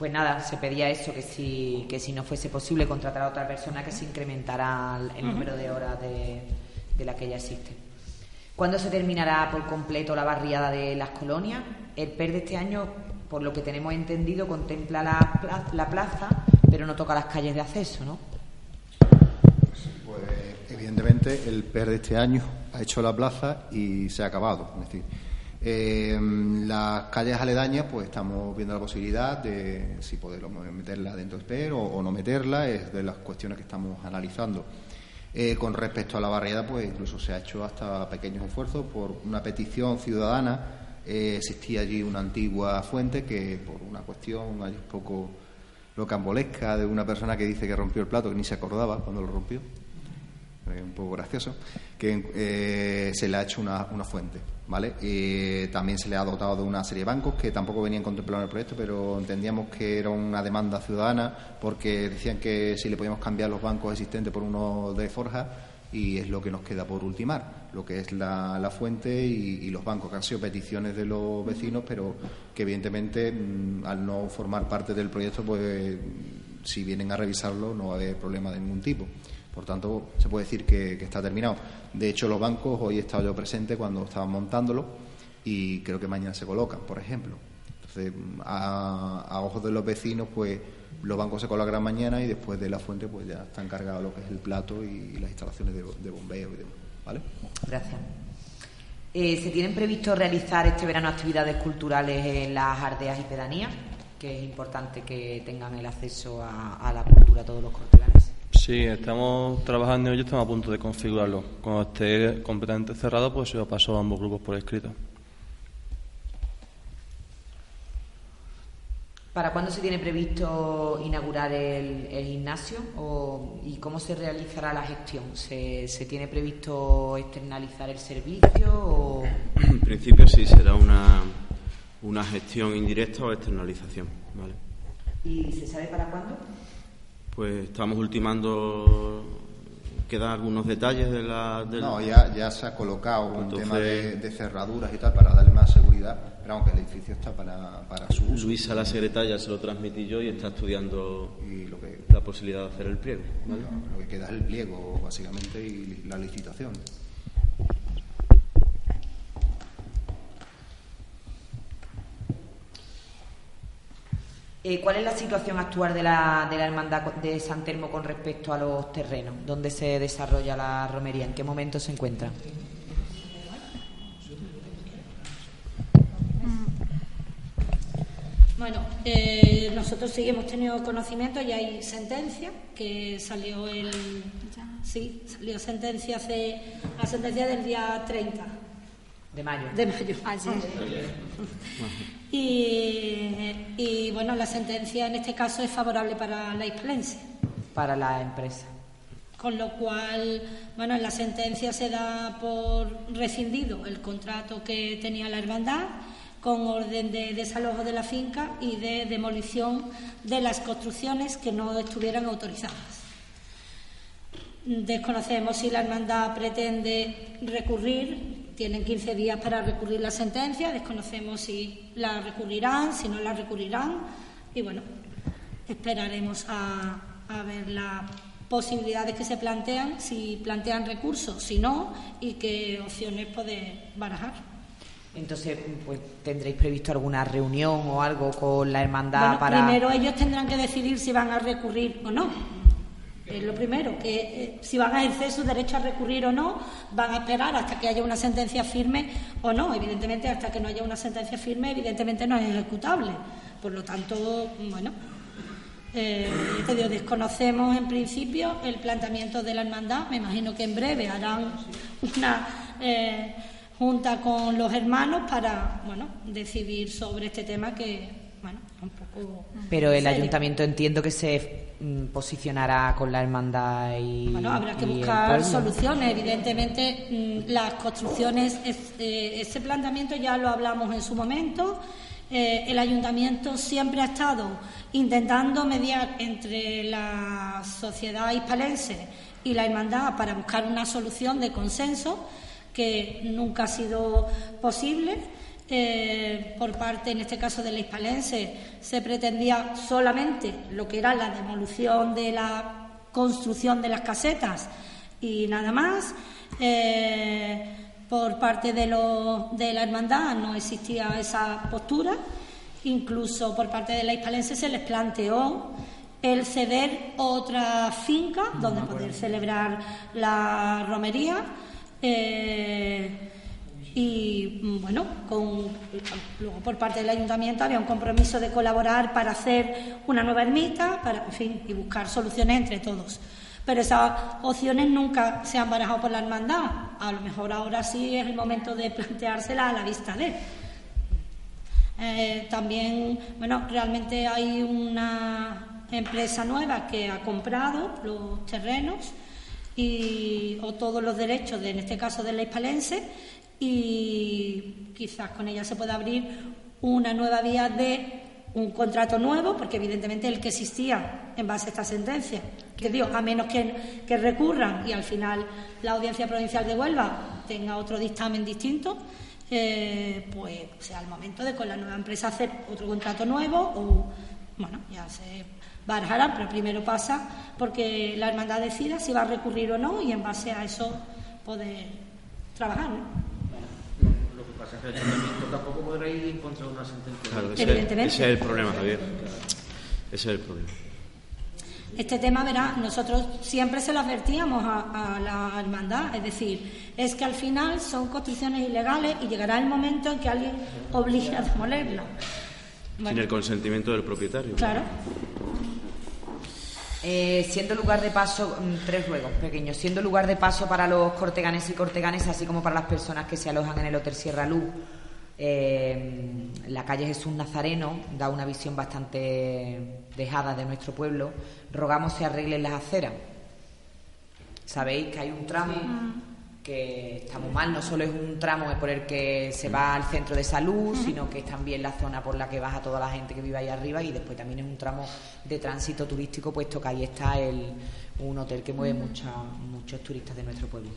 Pues nada, se pedía eso, que si, que si no fuese posible contratar a otra persona, que se incrementara el número de horas de, de la que ya existe. ¿Cuándo se terminará por completo la barriada de las colonias? El PER de este año por lo que tenemos entendido, contempla la plaza, pero no toca las calles de acceso, ¿no? Pues evidentemente el PER de este año ha hecho la plaza y se ha acabado. Es decir, eh, las calles aledañas, pues estamos viendo la posibilidad de si podemos meterla dentro del PER o, no meterla, es de las cuestiones que estamos analizando. Eh, con respecto a la barriada, pues incluso se ha hecho hasta pequeños esfuerzos por una petición ciudadana eh, existía allí una antigua fuente que, por una cuestión un poco locambolesca de una persona que dice que rompió el plato, que ni se acordaba cuando lo rompió, un poco gracioso, que eh, se le ha hecho una, fuente. ¿Vale? también se le ha dotado de una serie de bancos que tampoco venían contemplados en el proyecto, pero entendíamos que era una demanda ciudadana porque decían que si le podíamos cambiar los bancos existentes por uno de forja, y es lo que nos queda por ultimar, lo que es la, fuente y, los bancos, que han sido peticiones de los vecinos, pero que evidentemente mm, al no formar parte del proyecto, pues si vienen a revisarlo no va a haber problema de ningún tipo. Por tanto, se puede decir que, está terminado. De hecho, los bancos, hoy he estado yo presente cuando estaban montándolo y creo que mañana se colocan, por ejemplo. Entonces, a, a ojos de los vecinos, pues los bancos se colocarán mañana y después de la fuente pues ya están cargados lo que es el plato y las instalaciones de, bombeo y demás. ¿Vale? Gracias. Eh, ¿Se tienen previsto realizar este verano actividades culturales en las ardeas y pedanías? Que es importante que tengan el acceso a, la cultura todos los corteganes. Sí, estamos trabajando en ello, estamos a punto de configurarlo. Cuando esté completamente cerrado, pues se lo paso a ambos grupos por escrito. ¿Para cuándo se tiene previsto inaugurar el, gimnasio y cómo se realizará la gestión? ¿Se, tiene previsto externalizar el servicio? En principio sí, será una, una gestión indirecta o externalización. ¿vale? ¿Y se sabe para cuándo? Pues estamos ultimando quedan algunos detalles de la... No, ya, ya se ha colocado un tema de, cerraduras y tal para darle más seguridad, pero aunque el edificio está para, para su uso. Luisa, la secretaria, se lo transmití yo y está estudiando y lo que, la posibilidad de hacer el pliego. Lo que queda es el pliego, básicamente, y la licitación. Eh, ¿Cuál es la situación actual de la, de la hermandad de San Telmo con respecto a los terrenos? ¿Dónde se desarrolla la romería? ¿En qué momento se encuentra? Bueno, eh, nosotros sí hemos tenido conocimiento y hay sentencia que salió el. Sí, salió sentencia hace. La sentencia del día 30. De mayo. De mayo. Y, y bueno, la sentencia en este caso es favorable para la Isplense. Para la empresa. Con lo cual, bueno, en la sentencia se da por rescindido el contrato que tenía la hermandad con orden de desalojo de la finca y de demolición de las construcciones que no estuvieran autorizadas. Desconocemos si la hermandad pretende recurrir, tienen 15 días para recurrir la sentencia, desconocemos si la recurrirán, si no la recurrirán y bueno, esperaremos a, a ver las posibilidades que se plantean, si plantean recursos, si no, y qué opciones puede barajar. Entonces, pues tendréis previsto alguna reunión o algo con la hermandad Bueno, para. Primero ellos tendrán que decidir si van a recurrir o no. Es lo primero, que eh, si van a ejercer su derecho a recurrir o no, van a esperar hasta que haya una sentencia firme o no. Evidentemente, hasta que no haya una sentencia firme, evidentemente no es ejecutable. Por lo tanto, bueno, eh, te digo, desconocemos en principio el planteamiento de la hermandad. Me imagino que en breve harán una. eh, junta con los hermanos para bueno decidir sobre este tema que bueno es un poco Pero el serio. ayuntamiento entiendo que se posicionará con la hermandad y. Bueno, habrá que buscar soluciones. Evidentemente, mm, las construcciones, es- eh, ese planteamiento ya lo hablamos en su momento. Eh, el ayuntamiento siempre ha estado intentando mediar entre la sociedad hispalense y la hermandad para buscar una solución de consenso que nunca ha sido posible. Eh, por parte, en este caso de la hispalense, se pretendía solamente lo que era la demolición de la construcción de las casetas y nada más. Eh, por parte de, los- de la hermandad no existía esa postura. Incluso por parte de la hispalense se les planteó el ceder otra finca donde poder celebrar la romería. Eh, y mm, bueno, luego por parte del ayuntamiento había un compromiso de colaborar para hacer una nueva ermita, para, en fin, y buscar soluciones entre todos. Pero esas opciones nunca se han barajado por la hermandad. A lo mejor ahora sí es el momento de planteársela a la vista de. Eh, también, bueno, realmente hay una empresa nueva que ha comprado los terrenos y, o todos los derechos, de, en este caso de la hispalense, y quizás con ella se pueda abrir una nueva vía de un contrato nuevo, porque evidentemente el que existía en base a esta sentencia, que digo, a menos que, recurran y al final la Audiencia Provincial de Huelva tenga otro dictamen distinto, eh, pues sea el momento de con la nueva empresa hacer otro contrato nuevo o, bueno, ya se barajará, pero primero pasa porque la hermandad decida si va a recurrir o no y en base a eso poder trabajar, ¿no? Pasa que el ayuntamiento tampoco podrá ir en contra de una sentencia. Claro, ese, Evidentemente. ese es el problema, Javier. Ese es el problema. Este tema, verá, nosotros siempre se lo advertíamos a, a la hermandad, es decir, es que al final son construcciones ilegales y llegará el momento en que alguien obligue a demolerlo. Sin el consentimiento del propietario. claro. Eh, siendo lugar de paso, mm, tres ruegos pequeños, siendo lugar de paso para los corteganes y corteganes, así como para las personas que se alojan en el Hotel Sierra Luz, eh, la calle Jesús Nazareno da una visión bastante dejada de nuestro pueblo. Rogamos se arreglen las aceras. Sabéis que hay un tramo que está muy mal, no solo es un tramo por el que se va al centro de salud, sino que es también la zona por la que baja toda la gente que vive ahí arriba y después también es un tramo de tránsito turístico, puesto que ahí está el, un hotel que mueve mucha- muchos turistas de nuestro pueblo.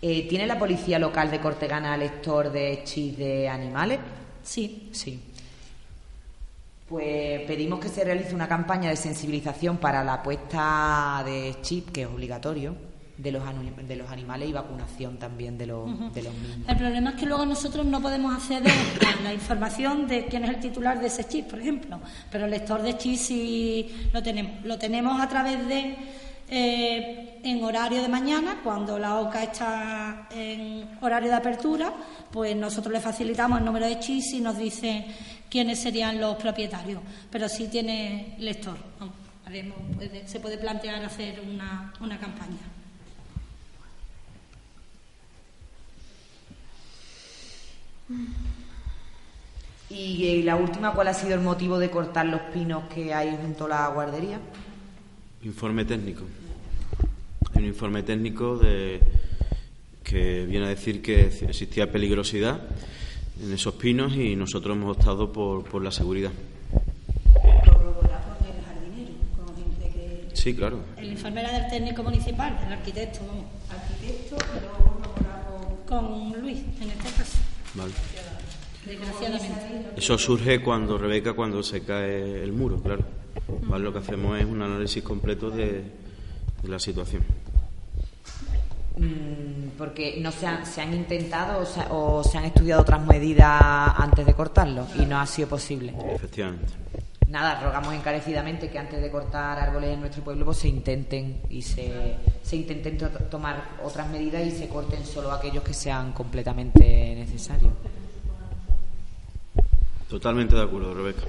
Eh, ¿Tiene la policía local de Cortegana lector de chis de animales? Sí. Sí. Pues pedimos que se realice una campaña de sensibilización para la puesta de chip, que es obligatorio, de los, de los animales y vacunación también de los, de los mismos. El problema es que luego nosotros no podemos acceder a la información de quién es el titular de ese chip, por ejemplo, pero el lector de chip sí lo tenemos. Lo tenemos a través de, eh, en horario de mañana, cuando la OCA está en horario de apertura, pues nosotros le facilitamos el número de chip y nos dicen quiénes serían los propietarios, pero sí tiene lector. se puede plantear hacer una, una campaña. Y la última, ¿cuál ha sido el motivo de cortar los pinos que hay junto a la guardería? Informe técnico. Hay un informe técnico de, que viene a decir que existía peligrosidad en esos pinos y nosotros hemos optado por, por la seguridad. Sí, claro. El informe era del técnico municipal, el arquitecto, vamos. Arquitecto, pero con Luis, en este caso. Vale. Eso surge cuando Rebeca, cuando se cae el muro, claro. ¿Vale? Lo que hacemos es un análisis completo de, la situación. Mm, porque no se han, se han intentado o se, han estudiado otras medidas antes de cortarlo y no ha sido posible. Efectivamente. Nada, rogamos encarecidamente que antes de cortar árboles en nuestro pueblo pues se intenten y se, se intenten tomar otras medidas y se corten solo aquellos que sean completamente necesarios. Totalmente de acuerdo, Rebeca.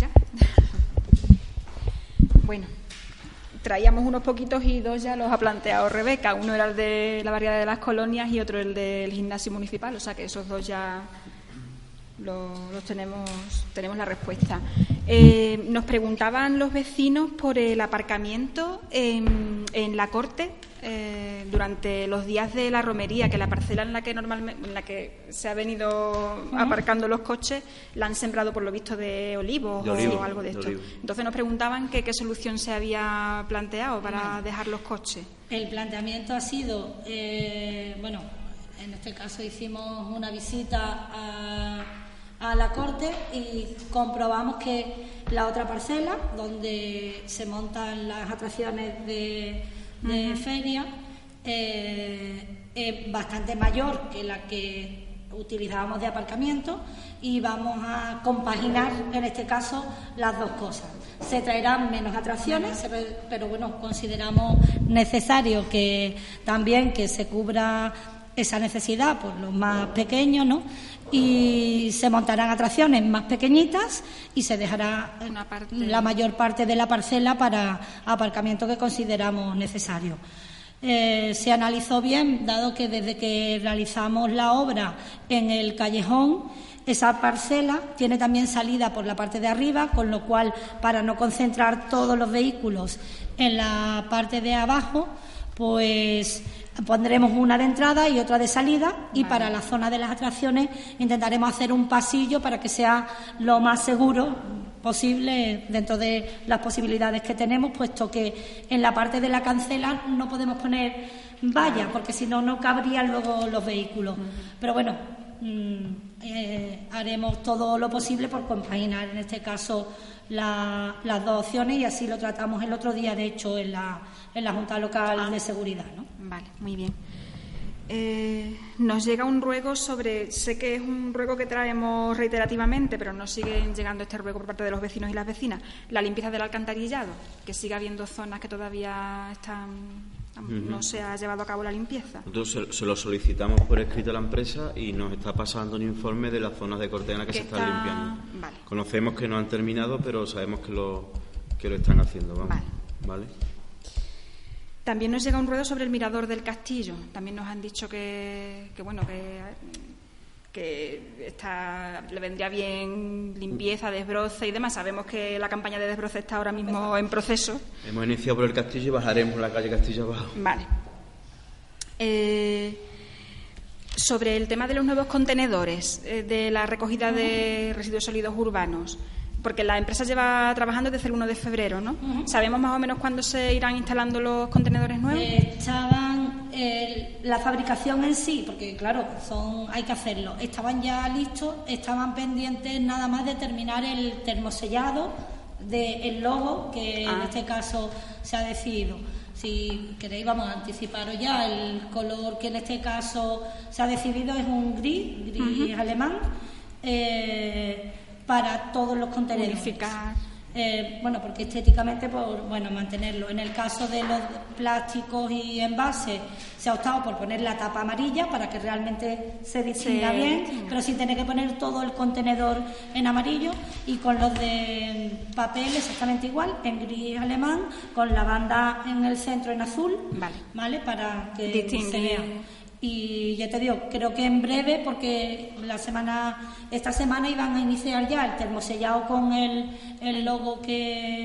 ¿Ya? bueno, traíamos unos poquitos y dos ya los ha planteado Rebeca. Uno era el de la variedad de las colonias y otro el del gimnasio municipal. O sea que esos dos ya los, tenemos, tenemos la respuesta. Eh, nos preguntaban los vecinos por el aparcamiento en, en la corte eh, durante los días de la romería, que la parcela en la que normalmente, en la que se ha venido aparcando los coches, la han sembrado por lo visto de olivos o algo de, esto. Entonces nos preguntaban que, qué solución se había planteado para dejar los coches. El planteamiento ha sido, eh, bueno, en este caso hicimos una visita a a la corte y comprobamos que la otra parcela, donde se montan las atracciones de, feria, eh, es bastante mayor que la que utilizábamos de aparcamiento y vamos a compaginar en este caso las dos cosas. Se traerán menos atracciones, pero bueno, consideramos necesario que también que se cubra esa necesidad por los más pequeños, ¿no? Y se montarán atracciones más pequeñitas y se dejará la mayor parte de la parcela para aparcamiento que consideramos necesario. Eh, se analizó bien, dado que desde que realizamos la obra en el callejón, esa parcela tiene también salida por la parte de arriba, con lo cual, para no concentrar todos los vehículos en la parte de abajo, pues Pondremos una de entrada y otra de salida y para la zona de las atracciones intentaremos hacer un pasillo para que sea lo más seguro posible dentro de las posibilidades que tenemos, puesto que en la parte de la cancela no podemos poner vallas porque si no, no cabrían luego los vehículos. Pero bueno, mm, eh, haremos todo lo posible por compaginar en este caso las dos opciones y así lo tratamos el otro día, de hecho, en la, en la Junta Local de Seguridad. ¿no? Vale, muy bien. Eh, nos llega un ruego sobre, sé que es un ruego que traemos reiterativamente, pero nos sigue llegando este ruego por parte de los vecinos y las vecinas, la limpieza del alcantarillado, que sigue habiendo zonas que todavía están no se ha llevado a cabo la limpieza. Nosotros se, lo solicitamos por escrito a la empresa y nos está pasando un informe de las zonas de cortena que, se están limpiando. Conocemos que no han terminado, pero sabemos que lo, que lo están haciendo. Vamos. ¿Vale? También nos llega un ruedo sobre el mirador del castillo. También nos han dicho que, bueno, que, que está, le vendría bien limpieza, desbroce y demás. Sabemos que la campaña de desbroce está ahora mismo en proceso. Hemos iniciado por el castillo y bajaremos la calle Castillo abajo. Vale. Eh, sobre el tema de los nuevos contenedores eh, de la recogida de residuos sólidos urbanos porque la empresa lleva trabajando desde el 1 de febrero, ¿no? ¿Sabemos más o menos cuándo se irán instalando los contenedores nuevos? Eh, estaban la fabricación en sí, porque claro, son hay que hacerlo. Estaban ya listos, estaban pendientes nada más de terminar el termosellado del logo que en ah. este caso se ha decidido. si queréis, vamos a anticiparos ya. El color que en este caso se ha decidido es un gris, gris alemán, eh, para todos los contenedores. Eh, bueno, porque estéticamente, por bueno, mantenerlo. En el caso de los plásticos y envases, se ha optado por poner la tapa amarilla para que realmente se distinga bien, pero sin tener que poner todo el contenedor en amarillo. Y con los de papel exactamente igual, en gris alemán, con la banda en el centro en azul, ¿vale? ¿vale? Para que se vea y ya te digo, creo que en breve, porque la semana, esta semana iban a iniciar ya el termosellado con el, el logo que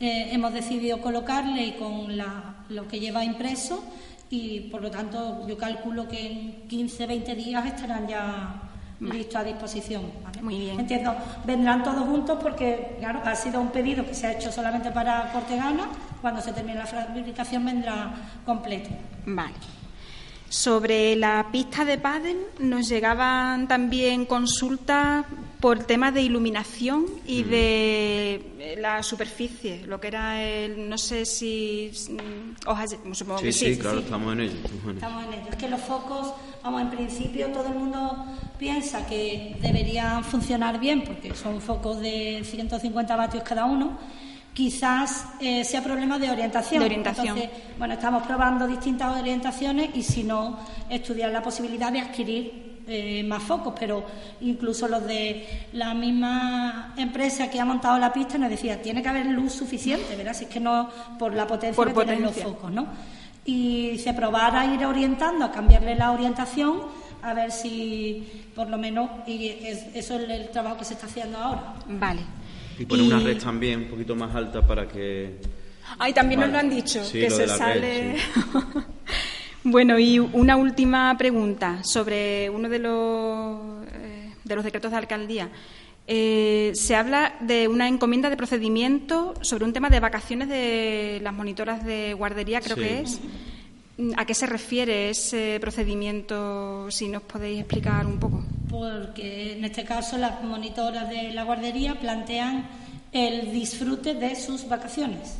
eh, hemos decidido colocarle y con la, lo que lleva impreso y por lo tanto yo calculo que en 15, 20 días estarán ya listos a disposición. Muy bien. Entiendo, vendrán todos juntos porque, claro, ha sido un pedido que se ha hecho solamente para Cortegana, cuando se termine la fabricación vendrá completo. Vale. Sobre la pista de pádel nos llegaban también consultas por temas de iluminación y mm. de eh, la superficie, lo que era el, no sé si supongo sí, que sí. Sí, claro, estamos en ello. Estamos en ello. Es que los focos, vamos, en principio todo el mundo piensa que deberían funcionar bien porque son focos de 150 vatios cada uno quizás eh, sea problema de orientación. De orientación. Entonces, bueno, estamos probando distintas orientaciones y si no, estudiar la posibilidad de adquirir eh, más focos, pero incluso los de la misma empresa que ha montado la pista nos decía, tiene que haber luz suficiente, ¿verdad? Si es que no, por la potencia por de los focos, ¿no? Y se probara a ir orientando, a cambiarle la orientación, a ver si, por lo menos, y eso es el trabajo que se está haciendo ahora. Vale. Y poner una red también un poquito más alta para que... Ay, también nos lo han dicho, que se sale... bueno, y una última pregunta sobre uno de los, eh, de los decretos de alcaldía. Eh, se habla de una encomienda de procedimiento sobre un tema de vacaciones de las monitoras de guardería, creo que es. ¿A qué se refiere ese procedimiento? Si nos podéis explicar un poco. Porque en este caso las monitoras de la guardería plantean el disfrute de sus vacaciones.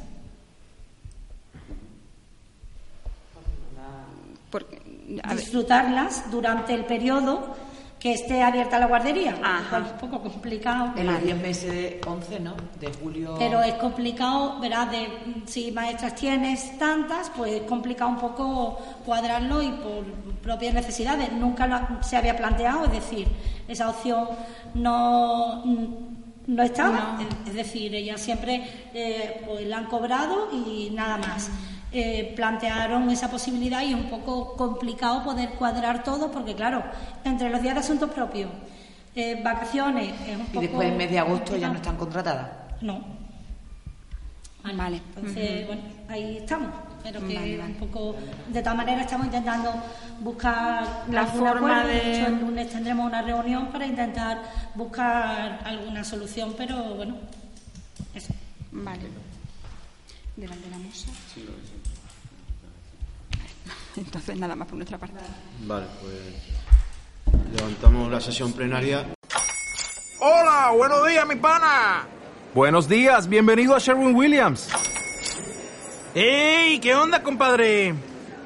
Disfrutarlas durante el periodo que esté abierta la guardería. Es un poco complicado. En los 10 meses de 11, ¿no? De julio. Pero es complicado, verás, de, si maestras tienes tantas, pues es complicado un poco cuadrarlo y por propias necesidades. Nunca se había planteado, es decir, esa opción no no estaba. Es decir, ellas siempre eh, pues la han cobrado y nada más. Eh, plantearon esa posibilidad y es un poco complicado poder cuadrar todo porque, claro, entre los días de asuntos propios, eh, vacaciones, es un poco... ¿Y después, en mes de agosto, ya no están contratadas? No. Vale. Entonces, bueno, ahí estamos. Pero que un poco... De todas maneras, estamos intentando buscar la forma de... el lunes tendremos una reunión para intentar buscar alguna solución, pero bueno, eso. Vale. Delante de la mesa. Sí, lo Entonces, nada más por nuestra parte. Vale, pues levantamos la sesión plenaria. Hola, buenos días, mi pana. Buenos días, bienvenido a Sherwin Williams. ¡Ey! ¿Qué onda, compadre?